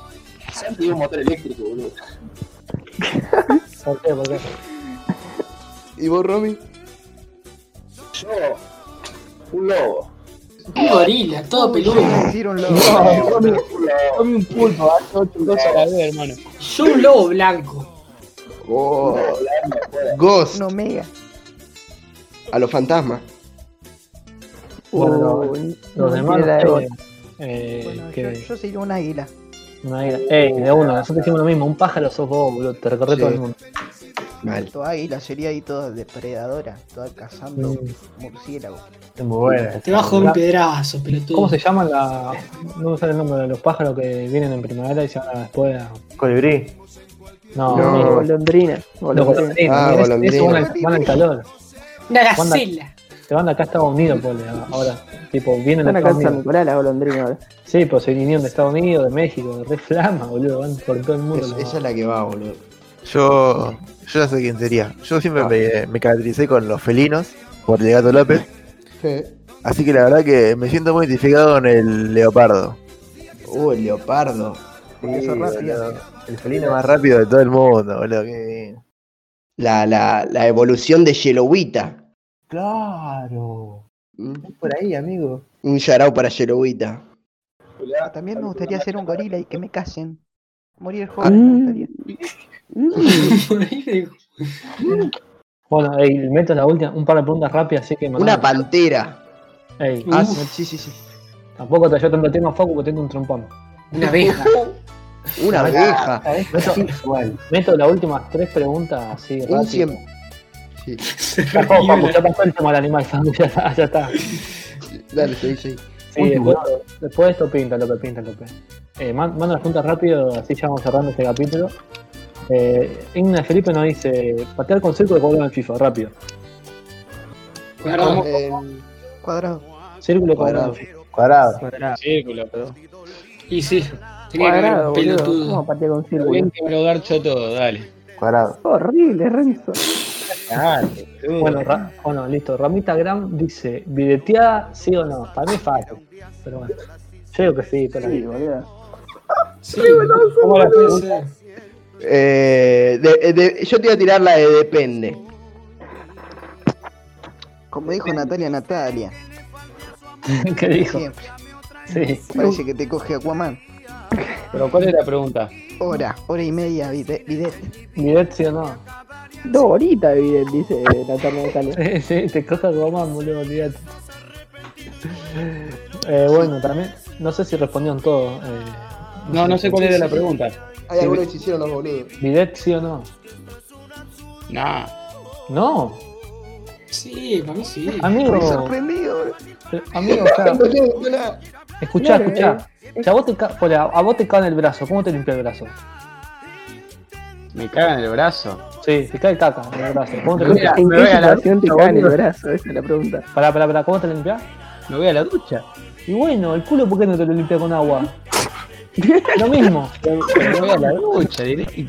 Santi un motor eléctrico, boludo. ¿Por qué? ¿Por qué? ¿Y vos, Romy? Yo, un lobo. Un gorila, todo peludo. Decir un lobo. Come un pulpo, ocho cosas a la vez, hermano. Yo un lobo blanco. Oh, Ghost. Un omega. A los fantasmas. Bueno, Uh, los no demás, eh, eh, Bueno, yo, que yo sería un águila. Una águila. Ey, de uno, nosotros hicimos lo mismo. Un pájaro sos vos, boludo. Te recorre Sí. todo el mundo. Mal. Tu águila sería ahí toda depredadora, toda cazando murciélagos. Es muy buena. Te bajo un pedazo, pelotudo. ¿Cómo se llaman la.? No me sale el nombre de los pájaros que vienen en primavera y se van a después a. Colibrí. No, No. Golondrina. Los golondrina. Ah, golondrina. eso van al- calor. Una gacela. Te van de acá a Estados Unidos, pole, ahora. Tipo, vienen de Están acá Estados Unidos. Nicolás las golondrinas ahora. Sí, pues se vinieron de Estados Unidos, de México, de re flama, boludo. Van por todo el mundo. Es- esa es la que va, boludo. Yo, yo ya sé quién sería. Yo siempre me, me caractericé con los felinos, por el gato López. Sí. Así que la verdad que me siento muy identificado con el leopardo. Uh, el leopardo. Rápido. El felino más rápido de todo el mundo, boludo. qué- La, la, la evolución de Yellowita. Claro. Mm. Por ahí, amigo. Un yarao para Yellowita. También me gustaría ser un gorila y que me casen. Morir joven me gustaría. *laughs* Bueno, ey, meto la última, un par de preguntas rápidas, así que Una pantera. Ey, Ah, uh, sí, sí, sí. tampoco te llevo tanto tiempo a Facu porque tengo un trompón. Una abeja. Una abeja. Meto, meto las últimas tres preguntas así Un cien. Sí. *laughs* Ya, Facu, Facu, ya pasó el tema del animal, *laughs* ya está. Ya está. Dale, sí, sí. Sí, después, después de esto pinta, López, pinta, López. Eh, man- manda las preguntas rápido, así ya vamos cerrando este capítulo. Eh, Igna Felipe nos dice, patear con círculo cuadrado en FIFA, rápido. Cuadrado. Cuadrado. Círculo o cuadrado. Cuadrado. Círculo, pero. Y sí. Que Cuadrado, boludo. pelotudo. ¿Cómo patear con círculo? Bien que me lo garcho todo, dale. Cuadrado. Horrible, Renzo. Bueno, Ra- bueno, listo. Ramita Gram dice, ¿videteada sí o no? Para mí es fácil. Pero bueno. Yo digo que sí, la Sí, vida. boludo. Sí, ¿cómo la? Eh, de- de- yo te iba a tirar la de depende. Como dijo Natalia Natalia. *laughs* ¿Qué dijo? Siempre. Sí. Parece que te coge Aquaman. Pero ¿cuál es la pregunta? Hora, hora y media, bidet. ¿Bidet sí o no? Dos horitas, Videl, dice Natalia Natalia. *laughs* Sí, sí, te coja Román, boludo, olvídate. Eh, bueno, también, no sé si respondieron todo. Eh, No, no sé cuál era la pregunta. Hay algunos que se hicieron los boludos. ¿Bidet sí o no? Nah. No, Sí, para mí sí. amigo. Estoy sorprendido. pero, Amigo, *laughs* o sea, escuchá, Claro, escuchá. O sea, vos te ca- a, a vos te cae en el brazo, ¿cómo te limpia el brazo? Me cagan el brazo. Sí, te cae caca en el brazo. ¿Cómo te limpias? ¿En me qué voy a la situación te cae en el brazo? Esa es la pregunta. Pará, pará, pará, ¿cómo te limpias? Me voy a la ducha. Y bueno, el culo, ¿por qué no te lo limpia con agua? *laughs* Lo mismo. Me voy a la ducha directo.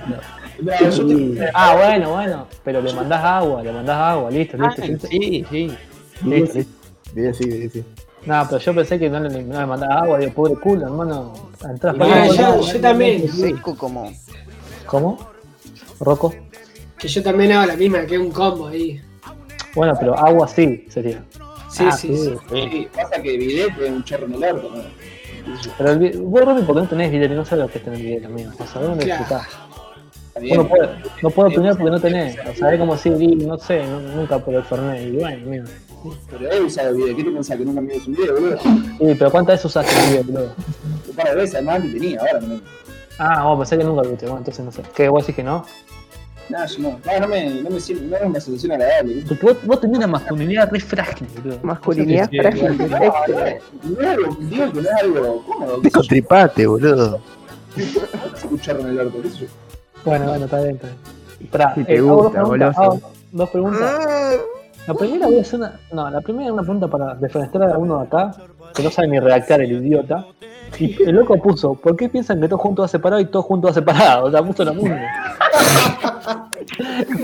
Ah, bueno, bueno. Pero le mandás agua, le mandás agua, listo, listo. Ah, listo. sí, sí. listo, listo. Bien, sí, bien, sí. No, pero yo pensé que no le, no le mandaba agua, digo, pobre culo, hermano. Entrás No, para yo, yo también. Seco como. ¿Cómo? ¿Rocco? Que yo también hago la misma, que es un combo ahí. Bueno, pero agua sí sería. Sí, Ah, sí, sí. sí. Pasa que bidet es un chorro en el ¿no? Pero el, vos, Romy, porque no tenés video y no sabes lo que es tener video, amigo. O sea, ¿dónde Claro. bien. No puedo opinar porque no tenés. O sea, es como si, no sé, no- nunca por el Fernet. Y bueno, amigo. Pero he usado bidet. ¿Qué te pensás que nunca me un video, boludo? Sí, pero ¿cuántas veces usaste el video, boludo? Un par de veces, además que tenía, ahora no. Ah, vos pensé que nunca lo viste, bueno, entonces no sé. ¿Qué? ¿Vos decís que no? No, yo no. No, no me, no me siento, no es una sensación agradable. ¿viste? Porque vos, vos tenés una masculinidad re frágil, boludo. Masculinidad Sí, frágil. No es algo, digo que no es algo cómodo. Tripate, boludo. Escuchar en el orto, qué sé yo. Bueno, bueno, está bien, está bien. Esperá, Si te hago gusta, dos preguntas, hago dos preguntas. La primera voy a hacer una. No, la primera es una pregunta para defenestrar a uno de acá, que no sabe ni redactar el idiota. Y el loco puso, ¿por qué piensan que todos juntos va separado y todos juntos va separado? O sea, puso la mundo.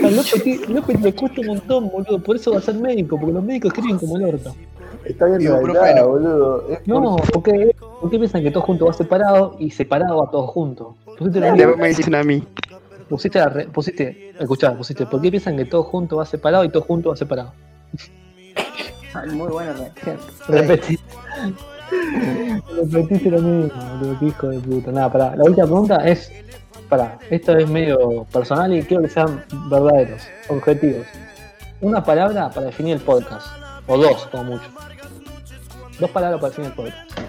López, López le cuesta un montón, boludo. Por eso va a ser médico, porque los médicos escriben como el orto. Está bien Digo, redactada, boludo. Es No, porque, ¿por qué piensan que todos juntos va separado y separado va lo mismo. Me dicen a mí. Pusiste, la re- pusiste, escuchá, pusiste, ¿por qué piensan que todo junto va separado y todo junto va separado? Muy buena reacción. Repetí. Repetiste lo mismo, qué hijo de puta. Nada, pará. La última pregunta es, pará, esto es medio personal y quiero que sean verdaderos, objetivos. Una palabra para definir el podcast, o dos, como mucho. Dos palabras para definir el podcast.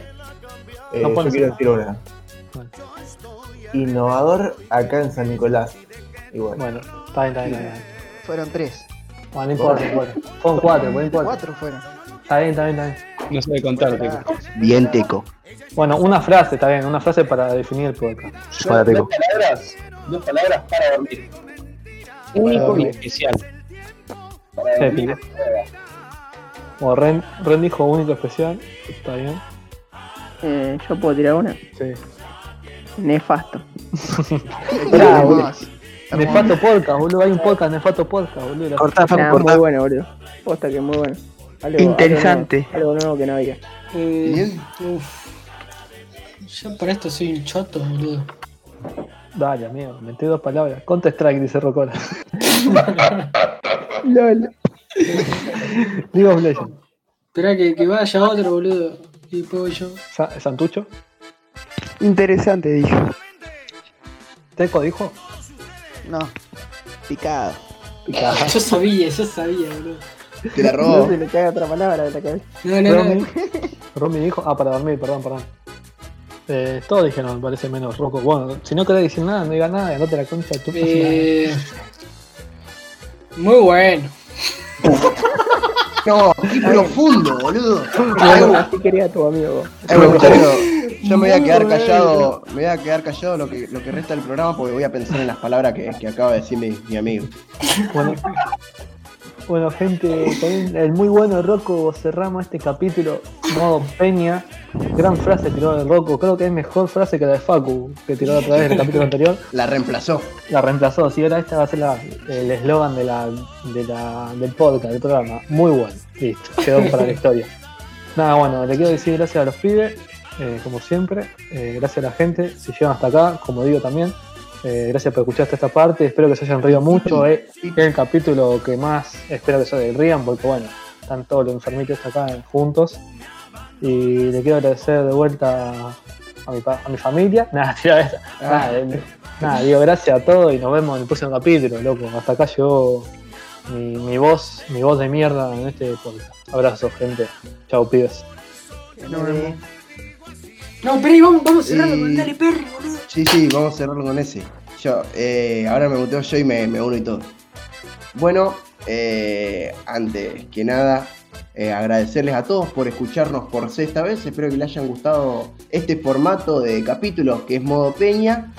Eh, No yo quiero decir una. Bueno, Innovador acá en San Nicolás. Igual. bueno está bien, está bien, está bien. Fueron tres. Bueno, no importa, no importa. Fueron cuatro, no importa. Cuatro fueron. Está bien, está bien, está bien. No sabe contarte. Bien teco. Bueno, una frase, está bien, una frase para definir el podcast. Para dos Teco. palabras, dos palabras para dormir. Único y especial. Para dormir. Épico. Como Ren, Ren dijo único especial, está bien. Eh, Yo puedo tirar una. Sí. Nefasto. *laughs* Hermoso. Nefato Podcast, boludo. Hay un podcast, Nefato Podcast, boludo. Cortá, Facu, Nah, muy cortá. bueno, boludo. Posta que muy bueno. Algo- Interesante. Algo nuevo, algo nuevo que no había. Eh, Bien. uf. Yo para esto soy un choto, boludo. Dale, amigo, metí dos palabras. Counter Strike, dice Rocola. *laughs* LOL. League of Legends. Esperá que, que vaya otro, boludo. Y después voy yo. Sa- Santucho. Interesante, dije. Teco dijo. No. Picado. Picada. *laughs* Yo sabía, yo sabía, boludo. Te la No robó. se le cae otra palabra de la cabeza. No, no, Romy. no. Romy dijo. Ah, para dormir, perdón, perdón. Eh, todos dijeron, me parece menos Rocco. Bueno, si no querés decir nada, no digas nada, andate la concha de tu Eh, muy bueno. *laughs* No, qué profundo, boludo. Así quería tu amigo. Eh, bueno, yo, me voy a quedar callado, me voy a quedar callado lo que, lo que resta del programa porque voy a pensar en las palabras que, que acaba de decir mi, mi amigo. Bueno, bueno, gente, con el muy bueno Rocco cerramos este capítulo modo Peña. Gran frase tiró de Rocco, creo que es mejor frase que la de Facu, que tiró otra vez en el capítulo anterior. La reemplazó. La reemplazó, sí, ahora esta va a ser la- el eslogan de la, de la, del podcast, del programa. Muy bueno, listo, quedó para la historia. Nada, bueno, le quiero decir gracias a los pibes, eh, como siempre. eh, gracias a la gente, si llegan hasta acá, como digo también. eh, gracias por escuchar hasta esta parte, espero que se hayan reído mucho. es el capítulo que más espero que se rían, porque bueno, están todos los enfermitos acá juntos. Y le quiero agradecer de vuelta a mi, a mi familia. *laughs* Nada, tira nada, digo gracias a todos y nos vemos en el próximo capítulo, loco. Hasta acá llegó mi, mi voz, mi voz de mierda en este podcast. Abrazo, gente. Chao, pibes. Nos vemos. No, pero vamos, vamos a cerrarlo con Dale Perro, boludo. Sí, sí, vamos a cerrarlo con ese. Yo, eh, ahora me muteo yo y me, me uno y todo. Bueno, eh, antes que nada, eh, agradecerles a todos por escucharnos por sexta vez. Espero que les hayan gustado este formato de capítulos que es modo peña.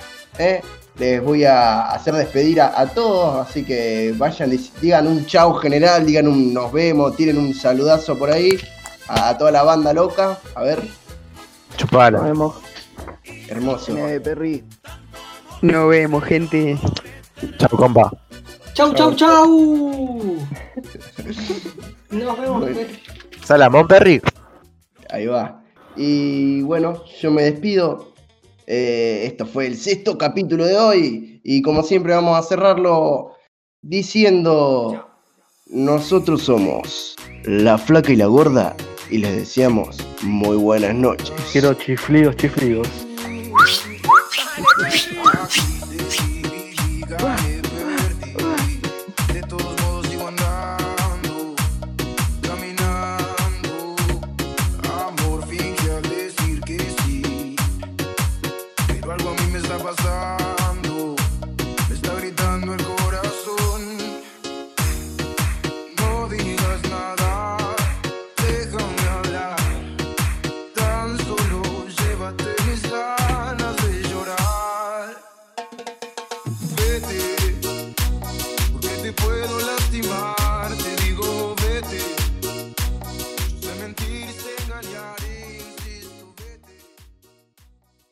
Les voy a hacer despedir a, a todos, así que vayan, digan un chau general, digan un nos vemos, tiren un saludazo por ahí a, a toda la banda loca. A ver, Nos Chupala. vemos. hermoso. Eh, perri. Nos vemos, gente. Chao, compa. Chau, chau, chau. *laughs* Nos vemos. Salamón, Perry. Ahí va. Y bueno, yo me despido. Eh, esto fue el sexto capítulo de hoy. Y como siempre vamos a cerrarlo diciendo, nosotros somos la flaca y la gorda y les deseamos muy buenas noches. Quiero chiflidos, chiflidos.